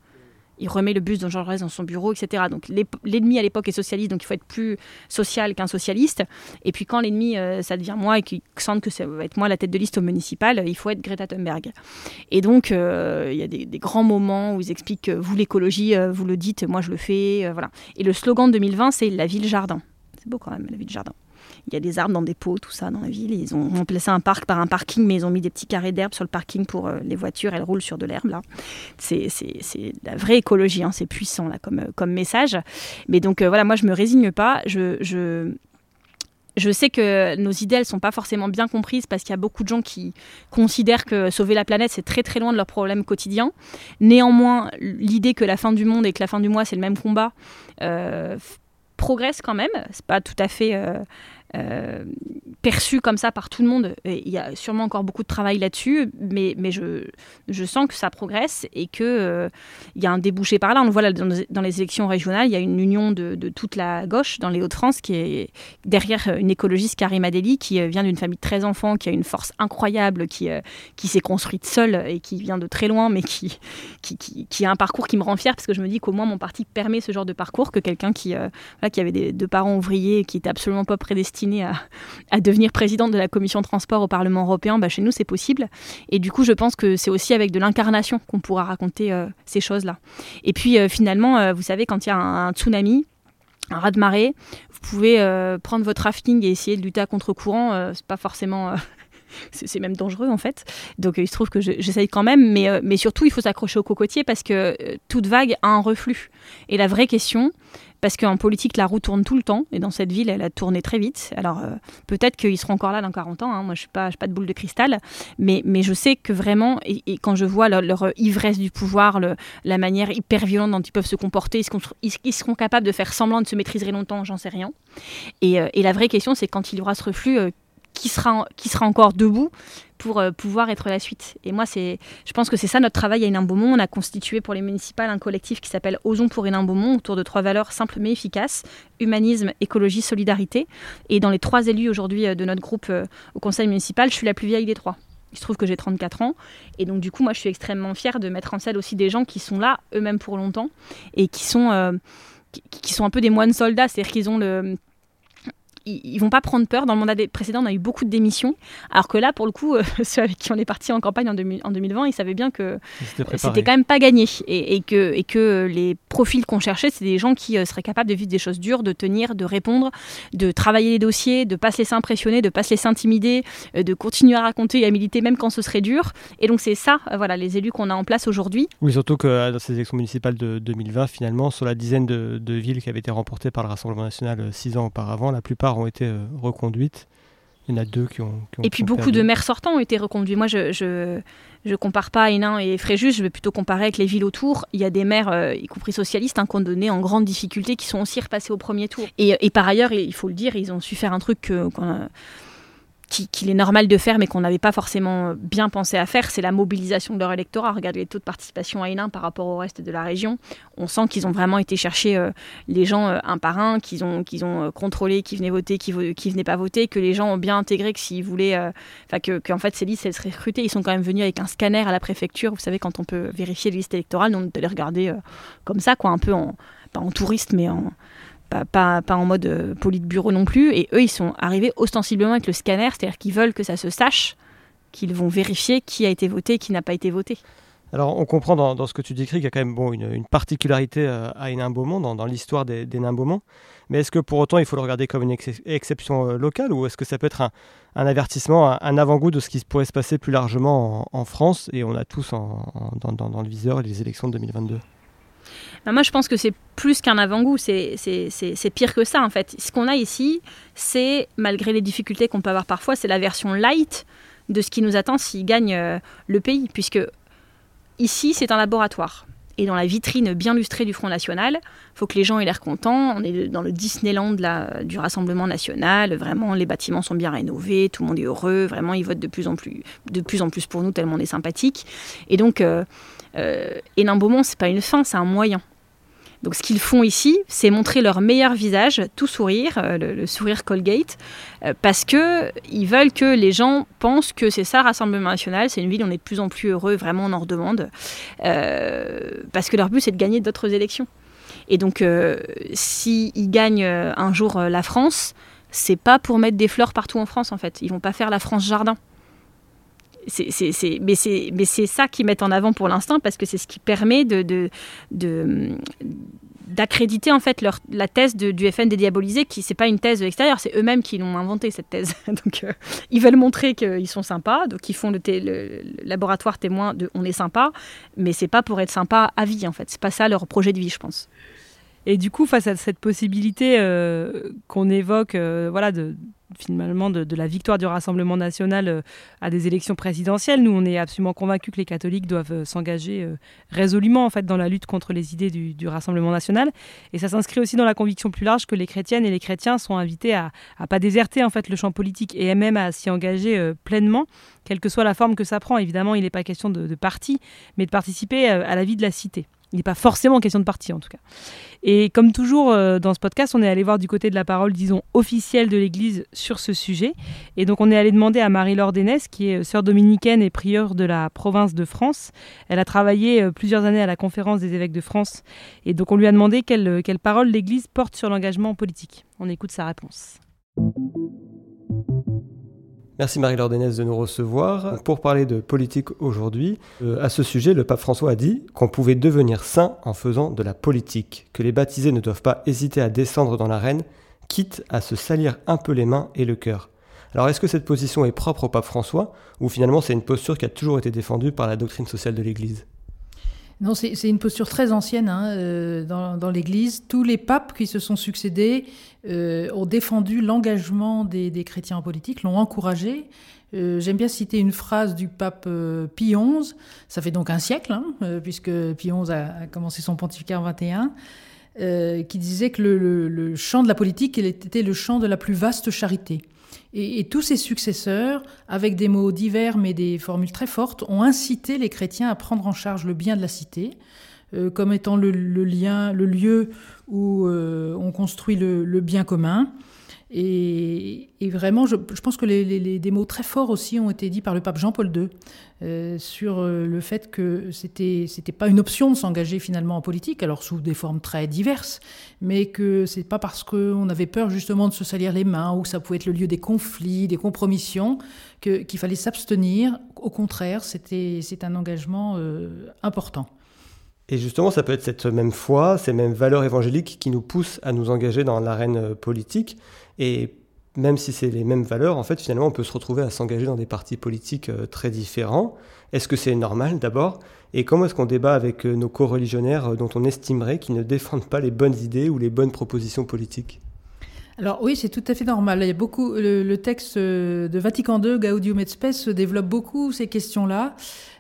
Speaker 7: il remet le bus de Jean Jaurès dans son bureau, etc. Donc l'ennemi à l'époque est socialiste, donc il faut être plus social qu'un socialiste. Et puis quand l'ennemi, euh, ça devient moi et qu'il sent que ça va être moi la tête de liste au municipal, il faut être Greta Thunberg. Et donc euh, il y a des, grands moments où ils expliquent que vous l'écologie, euh, vous le dites, moi je le fais, voilà. Et le slogan de 2020, c'est la ville jardin. C'est beau quand même, la ville jardin. Il y a des arbres dans des pots, tout ça dans la ville. Ils ont remplacé un parc par un parking, mais ils ont mis des petits carrés d'herbe sur le parking pour euh, les voitures. Elles roulent sur de l'herbe là. C'est la vraie écologie. Hein. C'est puissant là comme, euh, message. Mais donc euh, voilà, moi je me résigne pas. Je, sais que nos idées, elles sont pas forcément bien comprises parce qu'il y a beaucoup de gens qui considèrent que sauver la planète, c'est très très loin de leurs problèmes quotidiens. Néanmoins, l'idée que la fin du monde et que la fin du mois, c'est le même combat, progresse quand même. C'est pas tout à fait perçu comme ça par tout le monde. il y a sûrement encore beaucoup de travail là-dessus, mais, mais je, je sens que ça progresse et qu'il euh, il y a un débouché par là. On le voit dans, les élections régionales, il y a une union de, de toute la gauche dans les Hauts-de-France qui est derrière une écologiste, Karim Adeli, qui euh, vient d'une famille de 13 enfants, qui a une force incroyable, qui, qui s'est construite seule et qui vient de très loin, mais qui, qui, qui, a un parcours qui me rend fière parce que je me dis qu'au moins mon parti permet ce genre de parcours que quelqu'un qui, qui avait des, deux parents ouvriers qui était absolument pas prédestiné à, devenir présidente de la commission transport au Parlement européen, bah, chez nous c'est possible. Et du coup, je pense que c'est aussi avec de l'incarnation qu'on pourra raconter euh, ces choses-là. Et puis euh, finalement, euh, vous savez, quand il y a un, tsunami, un raz de marée, vous pouvez prendre votre rafting et essayer de lutter à contre-courant. c'est pas forcément c'est même dangereux en fait. Donc il se trouve que j'essaye quand même, mais surtout il faut s'accrocher au cocotier parce que toute vague a un reflux. Et la vraie question, parce qu'en politique, la roue tourne tout le temps, et dans cette ville, elle a tourné très vite. Alors, euh, peut-être qu'ils seront encore là dans 40 ans, hein. moi je n'ai pas, pas de boule de cristal, mais, mais je sais que vraiment, et, quand je vois leur, ivresse du pouvoir, la manière hyper violente dont ils peuvent se comporter, ils, seront capables de faire semblant de se maîtriser longtemps, j'en sais rien. Et, euh, et, la vraie question, c'est quand il y aura ce reflux, euh, qui sera, qui sera encore debout pour euh, pouvoir être la suite. Et moi, c'est, je pense que c'est ça notre travail à Hénin Beaumont. On a constitué pour les municipales un collectif qui s'appelle Osons pour Hénin Beaumont autour de trois valeurs simples mais efficaces humanisme, écologie, solidarité. Et dans les trois élus aujourd'hui euh, de notre groupe euh, au conseil municipal, je suis la plus vieille des trois. Il se trouve que j'ai 34 ans. Et donc, du coup, moi, je suis extrêmement fière de mettre en scène aussi des gens qui sont là eux-mêmes pour longtemps et qui sont, qui, sont un peu des moines soldats. C'est-à-dire qu'ils ont le ils, vont pas prendre peur. Dans le mandat précédent, on a eu beaucoup de démissions, alors que là, pour le coup, euh, ceux avec qui on est parti en campagne en, 2020, ils savaient bien que c'était quand même pas gagné et, que, et que les profils qu'on cherchait, c'est des gens qui euh, seraient capables de vivre des choses dures, de tenir, de répondre, de travailler les dossiers, de pas se laisser impressionner, de pas se laisser intimider, euh, de continuer à raconter et à militer même quand ce serait dur. Et donc c'est ça, voilà, les élus qu'on a en place aujourd'hui.
Speaker 6: Oui, surtout que dans ces élections municipales de 2020, finalement, sur la dizaine de, de villes qui avaient été remportées par le Rassemblement national six ans auparavant, la plupart ont été euh, reconduites. Il y en a deux qui ont.
Speaker 7: et puis beaucoup de maires sortants ont été reconduits. Moi, je, je, je compare pas Hénin et Fréjus, je vais plutôt comparer avec les villes autour. Il y a des maires, euh, y compris socialistes, hein, qui ont donné en grande difficulté, qui sont aussi repassés au premier tour. Et, et par ailleurs, il faut le dire, ils ont su faire un truc que, qu'il est normal de faire, mais qu'on n'avait pas forcément bien pensé à faire, c'est la mobilisation de leur électorat. Regardez les taux de participation à Hénin par rapport au reste de la région. On sent qu'ils ont vraiment été chercher euh, les gens euh, un par un, qu'ils ont, qu'ils ont euh, contrôlé qui venaient voter, qui, qui venaient pas voter, que les gens ont bien intégré que s'ils voulaient, en fait ces listes elles seraient recrutées. Ils sont quand même venus avec un scanner à la préfecture. Vous savez quand on peut vérifier les listes électorales, on peut les regarder comme ça, un peu en touriste, mais en pas, pas, en mode euh, bureau non plus. Et eux, ils sont arrivés ostensiblement avec le scanner, c'est-à-dire qu'ils veulent que ça se sache, qu'ils vont vérifier qui a été voté et qui n'a pas été voté.
Speaker 6: Alors, on comprend dans, ce que tu décris qu'il y a quand même une, particularité euh, à Hénin-Beaumont, dans, l'histoire des, des Mais est-ce que pour autant, il faut le regarder comme une exception euh, locale ou est-ce que ça peut être un, avertissement, un, avant-goût de ce qui pourrait se passer plus largement en, France et on a tous dans, dans, le viseur les élections de 2022
Speaker 7: bah, moi, je pense que c'est plus qu'un avant-goût, c'est pire que ça en fait. Ce qu'on a ici, c'est, malgré les difficultés qu'on peut avoir parfois, c'est la version light de ce qui nous attend s'il gagne euh, le pays, puisque ici, c'est un laboratoire. Et dans la vitrine bien lustrée du Front National, faut que les gens aient l'air contents. On est dans le Disneyland du Rassemblement National. Vraiment, les bâtiments sont bien rénovés, tout le monde est heureux. Vraiment, ils votent de plus en plus, de plus, en plus pour nous, tellement on est sympathique. Et donc, euh, euh, Hénin Beaumont, c'est pas une fin, c'est un moyen. Donc ce qu'ils font ici, c'est montrer leur meilleur visage, tout sourire, euh, le, sourire Colgate, euh, parce que ils veulent que les gens pensent que c'est ça Rassemblement National, c'est une ville où on est de plus en plus heureux, vraiment on en redemande, euh, parce que leur but c'est de gagner d'autres élections. Et donc s'ils gagnent un jour la France, c'est pas pour mettre des fleurs partout en France en fait, ils vont pas faire la France jardin c'est, mais c'est ça qu'ils mettent en avant pour l'instant parce que c'est ce qui permet de, de, d'accréditer en fait la thèse du FN dédiabolisé, qui c'est pas une thèse extérieure, c'est eux-mêmes qui l'ont inventé cette thèse. donc euh, ils veulent montrer qu'ils sont sympas, donc ils font le, le, laboratoire témoin de on est sympa, mais c'est pas pour être sympa à vie en fait, c'est pas ça leur projet de vie, je pense.
Speaker 1: Et du coup, face à cette possibilité euh, qu'on évoque, euh, voilà, de, finalement de, la victoire du Rassemblement national euh, à des élections présidentielles, nous, on est absolument convaincus que les catholiques doivent s'engager résolument en fait dans la lutte contre les idées du, Rassemblement national. Et ça s'inscrit aussi dans la conviction plus large que les chrétiennes et les chrétiens sont invités à, ne pas déserter en fait le champ politique et même à s'y engager pleinement, quelle que soit la forme que ça prend. Évidemment, il n'est pas question de parti, mais de participer à la vie de la cité. Il n'est pas forcément question de parti en tout cas. Et comme toujours euh, dans ce podcast, on est allé voir du côté de la parole, disons, officielle de l'Église sur ce sujet. Et donc on est allé demander à Marie-Laure Dénès, qui est euh, sœur dominicaine et prieure de la province de France. Elle a travaillé euh, plusieurs années à la conférence des évêques de France. Et donc on lui a demandé quelle, quelle parole l'Église porte sur l'engagement politique. On écoute sa réponse.
Speaker 6: Merci Marie-Laure de nous recevoir. Pour parler de politique aujourd'hui, euh, à ce sujet, le pape François a dit qu'on pouvait devenir saint en faisant de la politique, que les baptisés ne doivent pas hésiter à descendre dans l'arène, quitte à se salir un peu les mains et le cœur. Alors est-ce que cette position est propre au pape François, ou finalement c'est une posture qui a toujours été défendue par la doctrine sociale de l'Église?
Speaker 9: Non, c'est une posture très ancienne hein, euh, dans, l'Église. Tous les papes qui se sont succédés euh, ont défendu l'engagement des, chrétiens en politique, l'ont encouragé. Euh, j'aime bien citer une phrase du pape Pie XI, ça fait donc un siècle, hein, puisque Pie XI a, commencé son pontificat en 21, qui disait que le, le, champ de la politique était le champ de la plus vaste charité. Et, tous ses successeurs, avec des mots divers mais des formules très fortes, ont incité les chrétiens à prendre en charge le bien de la cité, euh, comme étant le, lien, le lieu où euh, on construit le, bien commun. Et, vraiment, je, pense que les, des mots très forts aussi ont été dits par le pape Jean-Paul II euh, sur euh, le fait que c'était c'était pas une option de s'engager finalement en politique, alors sous des formes très diverses, mais que c'est pas parce qu'on avait peur justement de se salir les mains ou que ça pouvait être le lieu des conflits, des compromissions, qu'il fallait s'abstenir. Au contraire, c'était c'est un engagement euh, important.
Speaker 6: Et justement, ça peut être cette même foi, ces mêmes valeurs évangéliques qui nous poussent à nous engager dans l'arène politique. Et même si c'est les mêmes valeurs, en fait, finalement, on peut se retrouver à s'engager dans des partis politiques euh, très différents. Est-ce que c'est normal d'abord? Et comment est-ce qu'on débat avec euh, nos co-religionnaires euh, dont on estimerait qu'ils ne défendent pas les bonnes idées ou les bonnes propositions politiques?
Speaker 9: Alors oui, c'est tout à fait normal. Il y a beaucoup, le, texte de Vatican II, Gaudium et Spes, développe beaucoup ces questions-là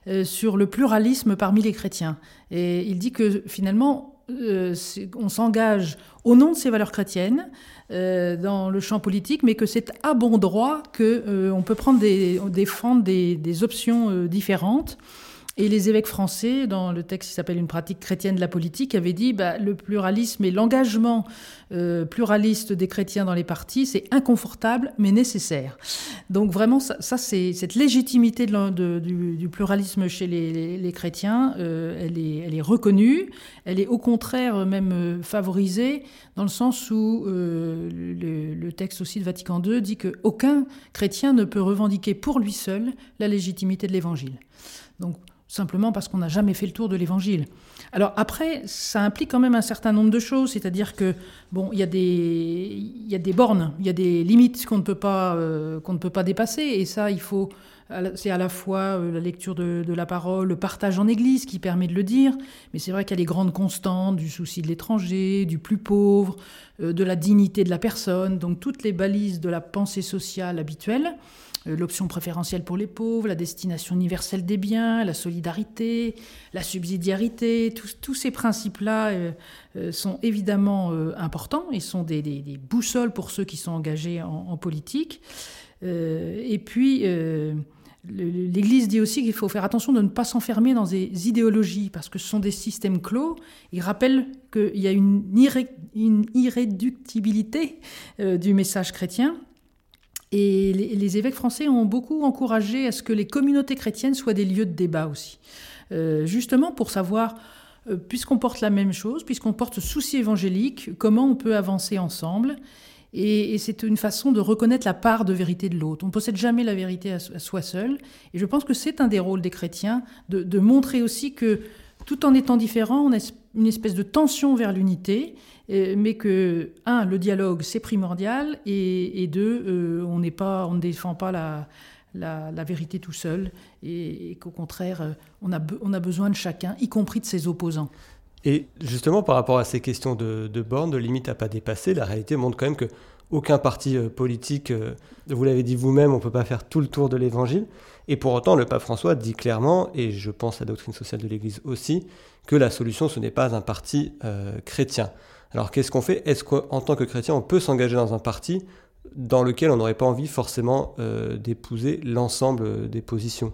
Speaker 9: euh, sur le pluralisme parmi les chrétiens. Et il dit que finalement, euh, on s'engage au nom de ces valeurs chrétiennes euh, dans le champ politique, mais que c'est à bon droit que on peut prendre des, défendre des options différentes. Et les évêques français, dans le texte qui s'appelle Une pratique chrétienne de la politique, avaient dit bah, le pluralisme et l'engagement euh, pluraliste des chrétiens dans les partis, c'est inconfortable mais nécessaire. Donc vraiment, ça, c'est cette légitimité de, du, pluralisme chez les, chrétiens, euh, elle, est, elle est reconnue, elle est au contraire même euh, favorisée dans le sens où le, le, texte aussi de Vatican II dit qu'aucun chrétien ne peut revendiquer pour lui seul la légitimité de l'Évangile. Donc simplement parce qu'on n'a jamais fait le tour de l'évangile. Alors après, ça implique quand même un certain nombre de choses, c'est-à-dire que bon, il y a des y a des bornes, il y a des limites qu'on ne peut pas euh, qu'on ne peut pas dépasser et ça il faut c'est à la fois euh, la lecture de, la parole, le partage en église qui permet de le dire, mais c'est vrai qu'il y a les grandes constantes du souci de l'étranger, du plus pauvre, euh, de la dignité de la personne, donc toutes les balises de la pensée sociale habituelle. Euh, l'option préférentielle pour les pauvres, la destination universelle des biens, la solidarité, la subsidiarité, tous, ces principes-là euh, euh, sont évidemment importants et sont des, boussoles pour ceux qui sont engagés en, politique. et puis, l'Église dit aussi qu'il faut faire attention de ne pas s'enfermer dans des idéologies, parce que ce sont des systèmes clos. Il rappelle qu'il y a une, irréductibilité du message chrétien et les, évêques français ont beaucoup encouragé à ce que les communautés chrétiennes soient des lieux de débat aussi. Euh, justement pour savoir, euh, puisqu'on porte la même chose, puisqu'on porte ce souci évangélique, comment on peut avancer ensemble. Et, c'est une façon de reconnaître la part de vérité de l'autre. On ne possède jamais la vérité à, soi seul. Et je pense que c'est un des rôles des chrétiens de, de montrer aussi que tout en étant différents, on a une espèce de tension vers l'unité mais que, un, le dialogue, c'est primordial, et, deux, euh, on, pas, on ne défend pas la, vérité tout seul, et, qu'au contraire, euh, on a, besoin de chacun, y compris de ses opposants.
Speaker 6: Et justement, par rapport à ces questions de, bornes, de limites à pas dépasser, la réalité montre quand même que aucun parti euh, politique, vous l'avez dit vous-même, on ne peut pas faire tout le tour de l'évangile. Et pour autant, le pape François dit clairement, et je pense à la doctrine sociale de l'Église aussi, que la solution, ce n'est pas un parti chrétien. Alors qu'est-ce qu'on fait? Est-ce qu'en tant que chrétien, on peut s'engager dans un parti dans lequel on n'aurait pas envie forcément euh, d'épouser l'ensemble des positions?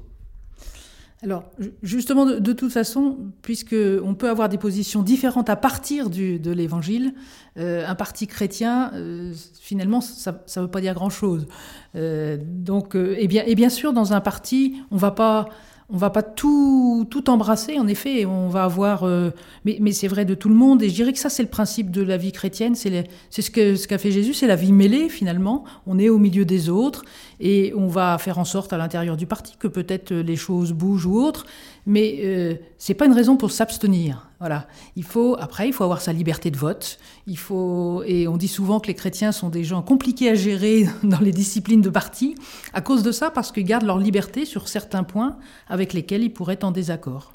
Speaker 9: Alors, justement, de, toute façon, puisqu'on peut avoir des positions différentes à partir de l'Évangile, euh, un parti chrétien, euh, finalement, ça ne veut pas dire grand-chose. donc, et bien, et bien sûr, dans un parti, on va pas on va pas tout, tout embrasser, en effet, on va avoir... Euh, mais, mais c'est vrai de tout le monde, et je dirais que ça, c'est le principe de la vie chrétienne, c'est ce qu'a ce qu'a fait Jésus, c'est la vie mêlée, finalement. On est au milieu des autres, et on va faire en sorte à l'intérieur du parti que peut-être les choses bougent ou autres, mais euh, c'est pas une raison pour s'abstenir. Voilà. Il faut après, il faut avoir sa liberté de vote. Il faut et on dit souvent que les chrétiens sont des gens compliqués à gérer dans les disciplines de parti à cause de ça, parce qu'ils gardent leur liberté sur certains points avec lesquels ils pourraient être en désaccord.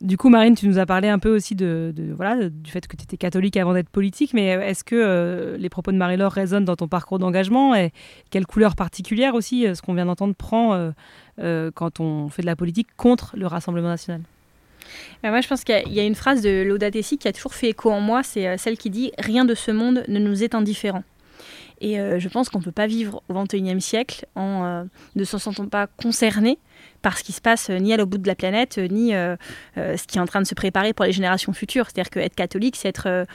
Speaker 1: Du coup, Marine, tu nous as parlé un peu aussi de, voilà, du fait que tu étais catholique avant d'être politique, mais est-ce que euh, les propos de Marie-Laure résonnent dans ton parcours d'engagement et quelle couleur particulière aussi euh, ce qu'on vient d'entendre prend euh, quand on fait de la politique contre le Rassemblement national
Speaker 7: moi, je pense qu'il y, a une phrase de Laudato qui a toujours fait écho en moi, c'est celle qui dit Rien de ce monde ne nous est indifférent. Et je pense qu'on ne peut pas vivre au XXIe siècle en ne se sentant pas concerné par ce qui se passe euh, ni à l'autre bout de la planète, euh, ni euh, ce qui est en train de se préparer pour les générations futures. C'est-à-dire qu'être catholique, c'est être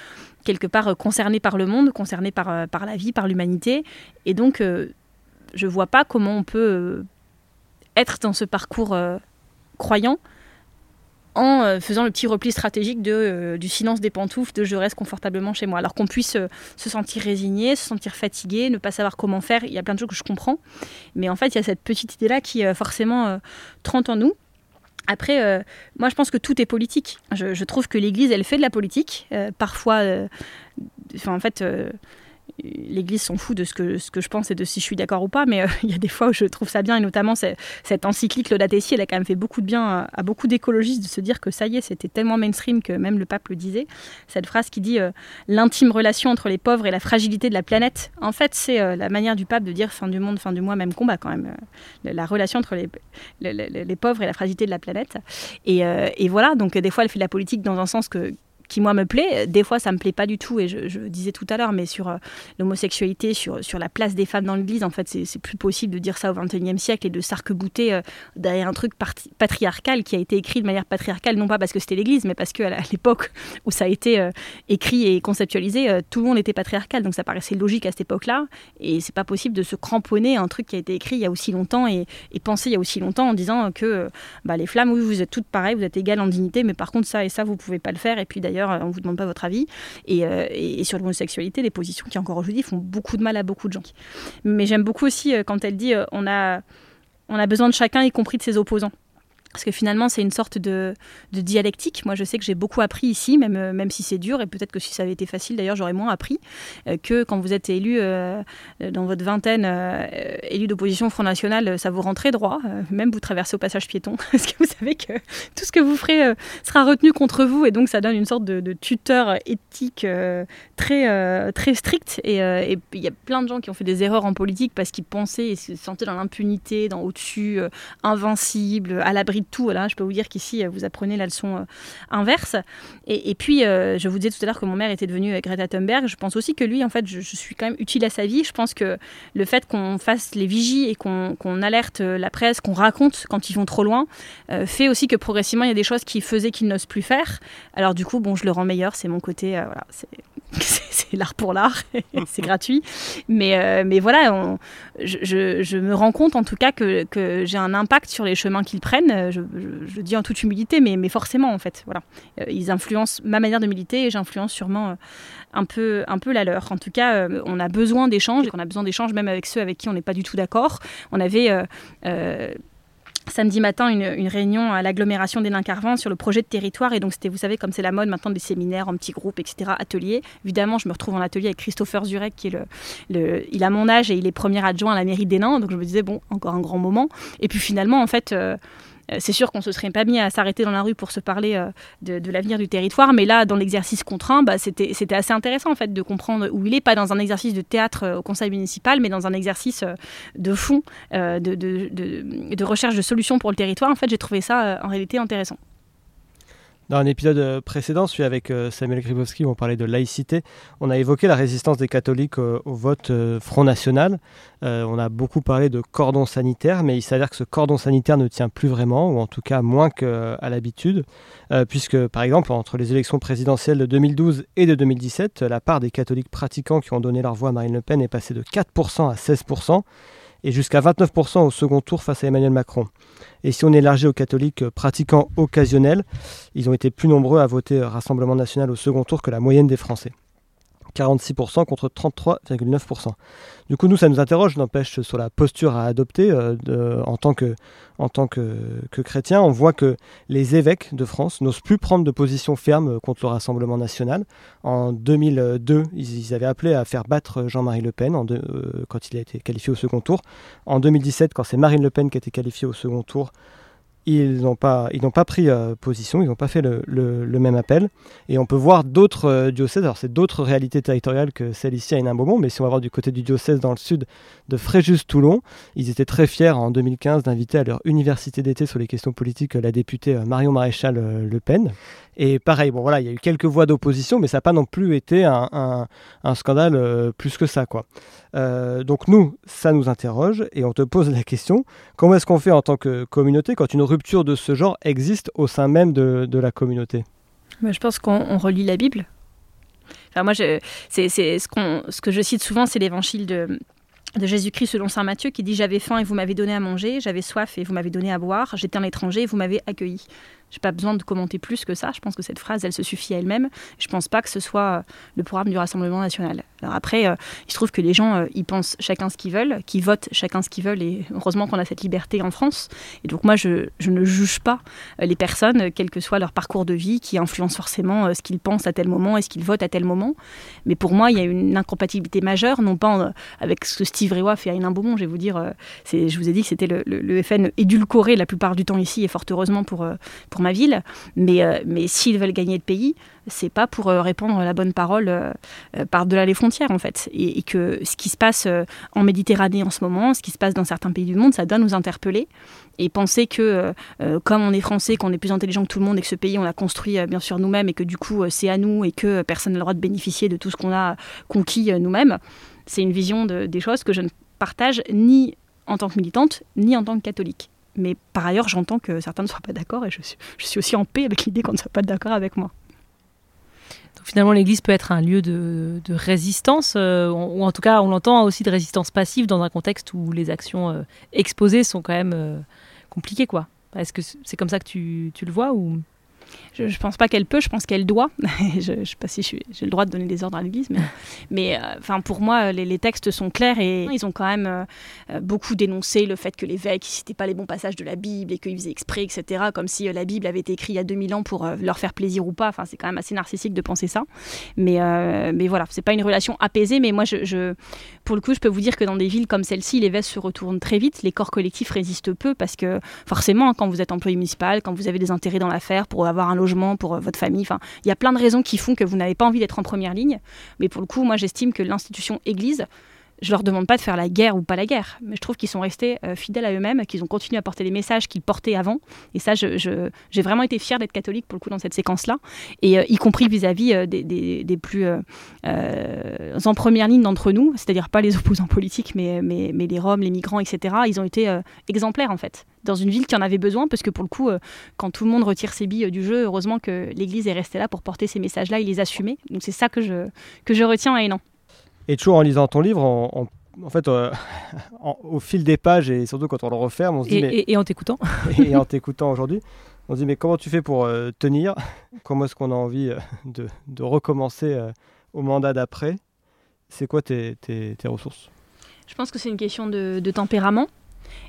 Speaker 7: quelque part concerné par le monde, concerné par la vie, par l'humanité. Et donc, je ne vois pas comment on peut être dans ce parcours croyant en euh, faisant le petit repli stratégique de, euh, du silence des pantoufles, de je reste confortablement chez moi. Alors qu'on puisse euh, se sentir résigné, se sentir fatigué, ne pas savoir comment faire, il y a plein de choses que je comprends. Mais en fait, il y a cette petite idée-là qui forcément trente en nous. Après, moi, je pense que tout est politique. Je, trouve que l'Église, elle fait de la politique. parfois, en fait l'Église s'en fout de ce que, je pense et de si je suis d'accord ou pas, mais euh, il y a des fois où je trouve ça bien, et notamment cette encyclique Laudato Si, elle a quand même fait beaucoup de bien à, beaucoup d'écologistes de se dire que ça y est, c'était tellement mainstream que même le pape le disait. Cette phrase qui dit l'intime relation entre les pauvres et la fragilité de la planète. En fait, c'est la manière du pape de dire fin du monde, fin du mois, même combat quand même. la relation entre les, les, pauvres et la fragilité de la planète. Et, et voilà, donc des fois, elle fait de la politique dans un sens que, qui moi me plaît. Des fois, ça me plaît pas du tout. Et je, disais tout à l'heure, mais sur euh, l'homosexualité, sur, sur la place des femmes dans l'Église, en fait, c'est plus possible de dire ça au XXIe siècle et de s'arc-bouter euh, derrière un truc patriarcal qui a été écrit de manière patriarcale, non pas parce que c'était l'Église, mais parce qu'à l'époque où ça a été euh, écrit et conceptualisé, tout le monde était patriarcal. Donc ça paraissait logique à cette époque-là. Et c'est pas possible de se cramponner à un truc qui a été écrit il y a aussi longtemps et, et pensé il y a aussi longtemps en disant que bah, les flammes, oui, vous êtes toutes pareilles, vous êtes égales en dignité, mais par contre ça et ça, vous pouvez pas le faire. Et puis d'ailleurs, on vous demande pas votre avis. Euh, et, sur l'homosexualité, des positions qui encore aujourd'hui font beaucoup de mal à beaucoup de gens. Mais j'aime beaucoup aussi euh, quand elle dit euh, on a on a besoin de chacun, y compris de ses opposants. Parce que finalement, c'est une sorte de, dialectique. Moi, je sais que j'ai beaucoup appris ici, même, euh, même si c'est dur, et peut-être que si ça avait été facile, d'ailleurs, j'aurais moins appris, euh, que quand vous êtes élu euh, dans votre vingtaine, élu d'opposition Front National, ça vous rentrait droit, même vous traversez au passage piéton, parce que vous savez que tout ce que vous ferez sera retenu contre vous, et donc ça donne une sorte de, tuteur éthique très, très strict. Et il y a plein de gens qui ont fait des erreurs en politique parce qu'ils pensaient et se sentaient dans l'impunité, dans au-dessus, invincible, à l'abri tout. Je peux vous dire qu'ici, euh, vous apprenez la leçon euh, inverse. Et, puis, euh, je vous disais tout à l'heure que mon mère était devenue Greta Thunberg. Je pense aussi que lui, en fait, je, suis quand même utile à sa vie. Je pense que le fait qu'on fasse les vigies et qu'on alerte la presse, qu'on raconte quand ils vont trop loin, fait aussi que progressivement, il y a des choses qui faisaient qu'ils n'osent plus faire. Alors, du coup, bon, je le rends meilleur. C'est mon côté, voilà, l'art pour l'art, c'est gratuit. Mais, mais voilà, je, je, me rends compte en tout cas que, que j'ai un impact sur les chemins qu'ils prennent je, je, dis en toute humilité, mais, mais forcément en fait. Voilà. Euh, ils influencent ma manière de militer et j'influence sûrement euh, un, peu, un peu la leur. En tout cas, euh, on a besoin d'échanges et qu'on a besoin d'échanges même avec ceux avec qui on n'est pas du tout d'accord. On avait samedi matin une, réunion à l'agglomération des Carvin sur le projet de territoire. Et donc, c'était, vous savez, comme c'est la mode maintenant des séminaires en petits groupes, etc., ateliers. Évidemment, je me retrouve en atelier avec Christopher Zurek, qui est le, Il a mon âge et il est premier adjoint à la mairie des Nains. Donc, je me disais, bon, encore un grand moment. Et puis, finalement, en fait. Euh, c'est sûr qu'on se serait pas mis à s'arrêter dans la rue pour se parler euh, de, l'avenir du territoire, mais là, dans l'exercice contraint, bah, c'était assez intéressant en fait de comprendre où il est, pas dans un exercice de théâtre euh, au conseil municipal, mais dans un exercice de fond, de, recherche de solutions pour le territoire. En fait, j'ai trouvé ça en réalité intéressant.
Speaker 6: Dans un épisode euh, précédent, celui avec euh, Samuel Gribowski, où on parlait de laïcité, on a évoqué la résistance des catholiques au, vote euh, Front National. on a beaucoup parlé de cordon sanitaire, mais il s'avère que ce cordon sanitaire ne tient plus vraiment, ou en tout cas moins qu'à l'habitude, puisque par exemple, entre les élections présidentielles de 2012 et de 2017, la part des catholiques pratiquants qui ont donné leur voix à Marine Le Pen est passée de 4% à 16% et jusqu'à 29% au second tour face à Emmanuel Macron. Et si on élargit aux catholiques pratiquants occasionnels, ils ont été plus nombreux à voter Rassemblement national au second tour que la moyenne des Français. 46% contre 33,9%. Du coup, nous, ça nous interroge, n'empêche, sur la posture à adopter euh, en tant, que, en tant que, chrétien. On voit que les évêques de France n'osent plus prendre de position ferme contre le Rassemblement national. En 2002, ils, avaient appelé à faire battre Jean-Marie Le Pen en euh, quand il a été qualifié au second tour. En 2017, quand c'est Marine Le Pen qui a été qualifiée au second tour, ils n'ont pas, ils pas pris euh, position, ils n'ont pas fait le, le, même appel. Et on peut voir d'autres euh, diocèses, alors c'est d'autres réalités territoriales que celle ici à Hénin-Beaumont, mais si on va voir du côté du diocèse dans le sud de Fréjus-Toulon, ils étaient très fiers en 2015 d'inviter à leur université d'été sur les questions politiques la députée euh, Marion Maréchal Le Pen. Et pareil, bon voilà, il y a eu quelques voix d'opposition, mais ça n'a pas non plus été un, un, scandale euh, plus que ça, quoi. Euh, donc nous, ça nous interroge et on te pose la question comment est-ce qu'on fait en tant que communauté quand une rupture de ce genre existe au sein même de, la communauté?
Speaker 7: Bah, Je pense qu'on relit la Bible. Enfin, moi, c'est, ce, que je cite souvent, c'est l'évangile de, de Jésus-Christ selon saint Matthieu qui dit J'avais faim et vous m'avez donné à manger, j'avais soif et vous m'avez donné à boire, j'étais un étranger et vous m'avez accueilli. J'ai pas besoin de commenter plus que ça. Je pense que cette phrase, elle se suffit à elle-même. Je pense pas que ce soit euh, le programme du Rassemblement national. Alors après, euh, il se trouve que les gens, euh, ils pensent chacun ce qu'ils veulent, qu'ils votent chacun ce qu'ils veulent, et heureusement qu'on a cette liberté en France. Et donc moi, je, ne juge pas les personnes, quel que soit leur parcours de vie, qui influencent forcément ce qu'ils pensent à tel moment et ce qu'ils votent à tel moment. Mais pour moi, il y a une incompatibilité majeure, non pas avec ce que Steve Rewa fait à Hénin Beaumont. Je vais vous dire, je vous ai dit que c'était le, FN édulcoré la plupart du temps ici, et fort heureusement pour ma ville. Mais, euh, mais s'ils veulent gagner le pays, c'est pas pour euh, répandre la bonne parole euh, par-delà les frontières, en fait. Et, que ce qui se passe en Méditerranée en ce moment, ce qui se passe dans certains pays du monde, ça doit nous interpeller. Et penser que, comme on est français, qu'on est plus intelligent que tout le monde et que ce pays, on l'a construit bien sûr nous-mêmes et que du coup, c'est à nous et que personne n'a le droit de bénéficier de tout ce qu'on a conquis nous-mêmes, c'est une vision des choses que je ne partage ni en tant que militante, ni en tant que catholique. Mais par ailleurs, j'entends que certains ne soient pas d'accord et je suis, aussi en paix avec l'idée qu'on ne soit pas d'accord avec moi.
Speaker 1: Finalement, l'Église peut être un lieu de, de résistance, euh, ou en tout cas, on l'entend aussi de résistance passive dans un contexte où les actions euh, exposées sont quand même euh, compliquées. quoi. Est-ce que c'est comme ça que tu, tu le vois ou?
Speaker 7: Je ne pense pas qu'elle peut, je pense qu'elle doit. je ne sais pas si j'ai le droit de donner des ordres à l'Église, mais, mais euh, pour moi, les, textes sont clairs et ils ont quand même euh, beaucoup dénoncé le fait que l'évêque ne citait pas les bons passages de la Bible et qu'il faisait exprès, etc. Comme si euh, la Bible avait été écrite il y a 2000 ans pour leur faire plaisir ou pas. Enfin, c'est quand même assez narcissique de penser ça. Mais, mais voilà, c'est pas une relation apaisée. Mais moi, je, pour le coup, je peux vous dire que dans des villes comme celle-ci, les vestes se retournent très vite. Les corps collectifs résistent peu parce que forcément, quand vous êtes employé municipal, quand vous avez des intérêts dans l'affaire pour avoir un logement pour euh, votre famille. Il y a plein de raisons qui font que vous n'avez pas envie d'être en première ligne. Mais pour le coup, moi, j'estime que l'institution Église, je leur demande pas de faire la guerre ou pas la guerre, mais je trouve qu'ils sont restés euh, fidèles à eux-mêmes, qu'ils ont continué à porter les messages qu'ils portaient avant. Et ça, j'ai vraiment été fière d'être catholique pour le coup dans cette séquence-là, et euh, y compris vis-à-vis des, plus en première ligne d'entre nous, c'est-à-dire pas les opposants politiques, mais, mais, les Roms, les migrants, etc. Ils ont été exemplaires en fait dans une ville qui en avait besoin, parce que pour le coup, euh, quand tout le monde retire ses billes du jeu, heureusement que l'Église est restée là pour porter ces messages-là et les assumer. Donc c'est ça que je, que je retiens à Hénan.
Speaker 6: Et toujours en lisant ton livre, en, en fait, euh, au fil des pages et surtout quand on le referme, on se dit.
Speaker 1: Et, et en t'écoutant.
Speaker 6: et en t'écoutant aujourd'hui, on se dit mais comment tu fais pour euh, tenir? Comment est-ce qu'on a envie de, de, recommencer au mandat d'après? C'est quoi tes, tes, tes ressources?
Speaker 7: Je pense que c'est une question de, de tempérament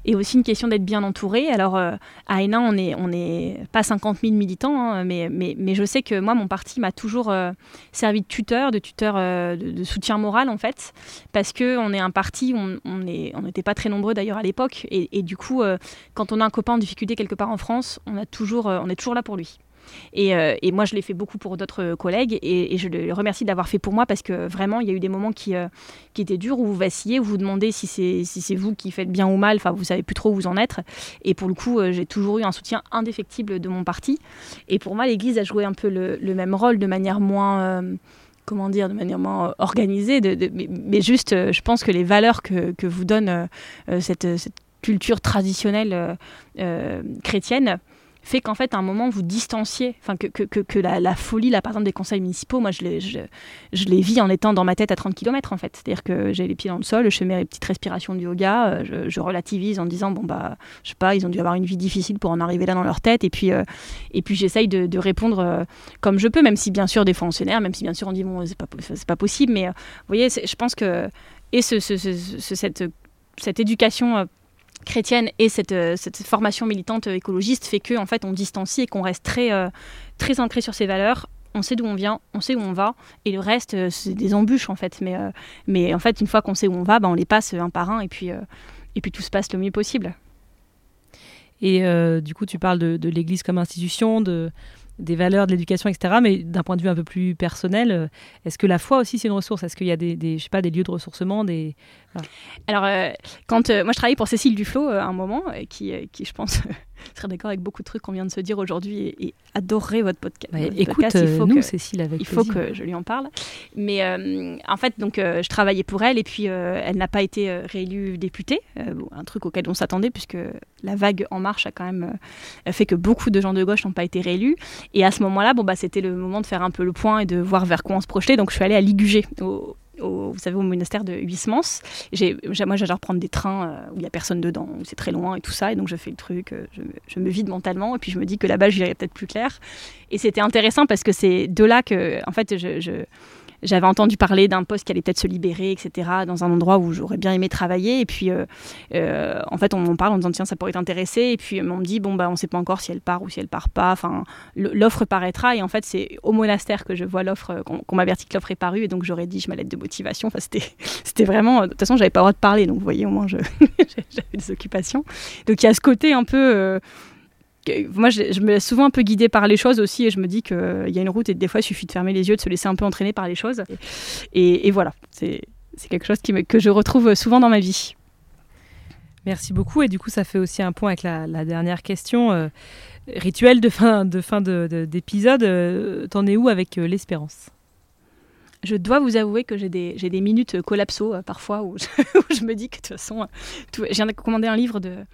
Speaker 7: et aussi une question d'être bien entouré. Alors, euh, à Hénin, on n'est pas 50 000 militants, hein, mais, je sais que moi, mon parti m'a toujours euh, servi de tuteur, de tuteur euh, de, soutien moral, en fait, parce qu'on est un parti, on n'était pas très nombreux d'ailleurs à l'époque, et, du coup, quand on a un copain en difficulté quelque part en France, on est toujours là pour lui. Euh, et, moi, je l'ai fait beaucoup pour d'autres collègues et, je le remercie d'avoir fait pour moi parce que vraiment, il y a eu des moments qui, euh, étaient durs où vous vacillez, où vous vous demandez si c'est vous qui faites bien ou mal, enfin, vous savez plus trop où vous en êtes. Et pour le coup, euh, j'ai toujours eu un soutien indéfectible de mon parti. Et pour moi, l'Église a joué un peu le, même rôle de manière moins comment dire, de manière moins organisée, mais, juste, je pense que les valeurs que, vous donne cette, culture traditionnelle chrétienne, fait qu'en fait, à un moment, vous distanciez, enfin, que, que, que, la, folie, là, par exemple, des conseils municipaux, moi, je les, je, je les vis en étant dans ma tête à 30 km, en fait. C'est-à-dire que j'ai les pieds dans le sol, je fais mes petites respirations de yoga, euh, je, relativise en disant, bon, bah, je sais pas, ils ont dû avoir une vie difficile pour en arriver là dans leur tête, et puis, euh, puis j'essaye de, répondre euh, comme je peux, même si, bien sûr, des fois, on s'énerve, même si, bien sûr, on dit, bon, c'est pas, pas possible, mais vous voyez, je pense que, et ce, cette, cette éducation chrétienne et cette, euh, cette, formation militante écologiste fait qu'en en fait on distancie et qu'on reste très, euh, très ancré sur ses valeurs. On sait d'où on vient, on sait où on va, et le reste, euh, c'est des embûches en fait. Mais, mais en fait, une fois qu'on sait où on va, bah, on les passe un par un, et puis, et puis tout se passe le mieux possible.
Speaker 1: Et du coup, tu parles de, de l'Église comme institution, de, des valeurs de l'éducation, etc. Mais d'un point de vue un peu plus personnel, euh, est-ce que la foi aussi c'est une ressource? Est-ce qu'il y a des, je sais pas, des lieux de ressourcement des...
Speaker 7: Alors, euh, quand euh, moi je travaillais pour Cécile Duflo à un moment, qui, qui je pense serait d'accord avec beaucoup de trucs qu'on vient de se dire aujourd'hui et, adorerait votre,
Speaker 1: bah, écoute, podcast. Il faut nous, que, Cécile, avec
Speaker 7: Il faut que je lui en parle. Mais en fait, donc, je travaillais pour elle et puis elle n'a pas été réélue députée, un truc auquel on s'attendait puisque la vague En Marche a quand même fait que beaucoup de gens de gauche n'ont pas été réélus. Et à ce moment-là, bon, bah, c'était le moment de faire un peu le point et de voir vers quoi on se projetait. Donc je suis allée à Ligugé, au, au, vous savez, au monastère de Huysmans. Moi, j'adore prendre des trains où il n'y a personne dedans, où c'est très loin et tout ça. Et donc, je fais le truc, je, me vide mentalement. Et puis, je me dis que là-bas, j'irai peut-être plus clair. Et c'était intéressant parce que c'est de là que, en fait, je j'avais entendu parler d'un poste qui allait peut-être se libérer, etc., dans un endroit où j'aurais bien aimé travailler. Et puis, euh, euh, en fait, on m'en parle en disant, tiens, ça pourrait t'intéresser. Et puis, on me dit, bon, bah, on ne sait pas encore si elle part ou si elle part pas. Enfin, l'offre paraîtra. Et en fait, c'est au monastère que je vois l'offre, qu'on m'avertit que l'offre est parue. Et donc, j'aurais dit, je ma lettre de motivation. Enfin, c'était vraiment. De toute façon, j'avais pas le droit de parler. Donc, vous voyez, au moins, j'avais des occupations. Donc, il y a ce côté un peu. Euh, moi, je, me laisse souvent un peu guidée par les choses aussi, et je me dis qu'il y a une route, et des fois, il suffit de fermer les yeux, de se laisser un peu entraîner par les choses. Et, voilà, c'est quelque chose que je retrouve souvent dans ma vie.
Speaker 1: Merci beaucoup, et du coup, ça fait aussi un point avec la, dernière question. Euh, rituel de fin de fin d'épisode, de, euh, t'en es où avec euh, l'espérance?
Speaker 7: Je dois vous avouer que j'ai des, minutes collapso parfois où je, me dis que de toute façon, j'ai viens de commander un livre de,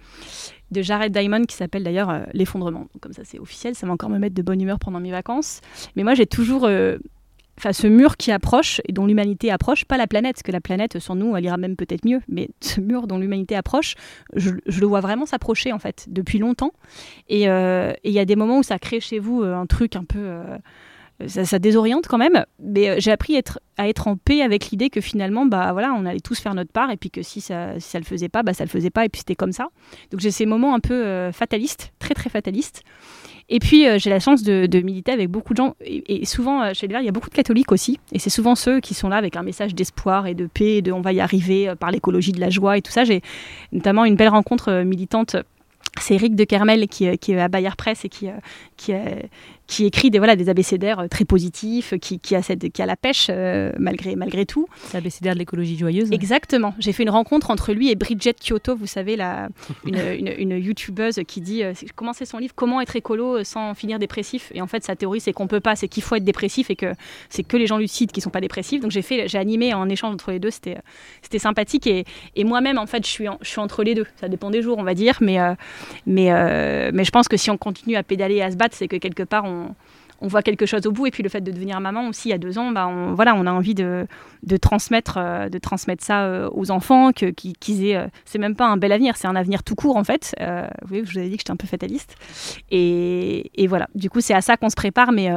Speaker 7: Jared Diamond qui s'appelle d'ailleurs euh, L'effondrement. Comme ça, c'est officiel, ça va encore me mettre de bonne humeur pendant mes vacances. Mais moi, j'ai toujours. Euh, ce mur qui approche et dont l'humanité approche, pas la planète, parce que la planète, sans nous, elle ira même peut-être mieux, mais ce mur dont l'humanité approche, je, le vois vraiment s'approcher, en fait, depuis longtemps. Euh, et il y a des moments où ça crée chez vous un truc un peu ça, désoriente quand même, mais euh, j'ai appris à être en paix avec l'idée que finalement, bah voilà, on allait tous faire notre part et puis que si ça, si ça le faisait pas, bah ça le faisait pas et puis c'était comme ça. Donc j'ai ces moments un peu euh, fatalistes, très très fatalistes. Et puis euh, j'ai la chance de, militer avec beaucoup de gens et, souvent chez les Verts, il y a beaucoup de catholiques aussi et c'est souvent ceux qui sont là avec un message d'espoir et de paix, et de on va y arriver par l'écologie de la joie et tout ça. J'ai notamment une belle rencontre militante c'est Eric de Kermel qui, est à Bayer Presse et qui, qui, qui écrit des, voilà, des abécédaires euh, très positifs, qui, qui, a, cette, qui a la pêche euh, malgré, malgré tout.
Speaker 1: L'abécédaire de l'écologie joyeuse.
Speaker 7: Exactement. J'ai fait une rencontre entre lui et Bridget Kyoto, vous savez, la, une, une, youtubeuse qui dit, euh, comment c'est son livre, Comment être écolo sans finir dépressif? Et en fait, sa théorie, c'est qu'on peut pas, c'est qu'il faut être dépressif et que c'est que les gens lucides qui sont pas dépressifs. Donc j'ai fait, j'ai animé en échange entre les deux, c'était, c'était sympathique. Et, et moi-même, en fait, je suis, je suis entre les deux. Ça dépend des jours, on va dire. Mais, mais, mais je pense que si on continue à pédaler et à se battre, c'est que quelque part, on, on, voit quelque chose au bout. Et puis le fait de devenir maman aussi, a deux ans, bah, on, voilà, on a envie de, transmettre, euh, de transmettre ça euh, aux enfants, que, qu'ils aient. Euh, c'est même pas un bel avenir, c'est un avenir tout court en fait. vous voyez, je vous avais dit que j'étais un peu fataliste. Et, voilà, du coup, c'est à ça qu'on se prépare, mais.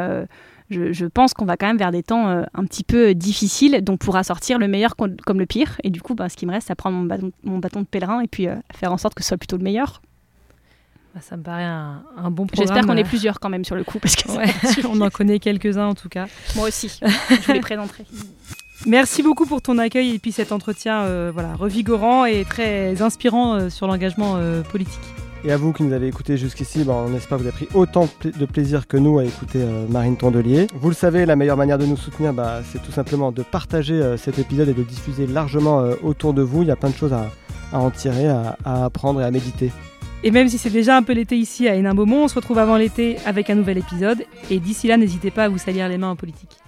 Speaker 7: Je, pense qu'on va quand même vers des temps un petit peu difficiles, dont pourra sortir le meilleur comme le pire. Et du coup, bah, ce qui me reste, c'est prendre mon bâton, mon bâton de pèlerin et puis faire en sorte que ce soit plutôt le meilleur.
Speaker 1: Bah, ça me paraît un, bon programme.
Speaker 7: J'espère qu'on est plusieurs quand même sur le coup. Parce que
Speaker 1: on en connaît quelques-uns en tout cas.
Speaker 7: Moi aussi, je les présenterai.
Speaker 1: Merci beaucoup pour ton accueil et puis cet entretien euh, voilà, revigorant et très inspirant euh, sur l'engagement euh, politique.
Speaker 6: Et à vous qui nous avez écoutés jusqu'ici, ben, on espère que vous avez pris autant de plaisir que nous à écouter Marine Tondelier. Vous le savez, la meilleure manière de nous soutenir, bah, c'est tout simplement de partager cet épisode et de diffuser largement autour de vous. Il y a plein de choses à, en tirer, à apprendre et à méditer.
Speaker 1: Et même si c'est déjà un peu l'été ici à Hénin-Beaumont, on se retrouve avant l'été avec un nouvel épisode. Et d'ici là, n'hésitez pas à vous salir les mains en politique.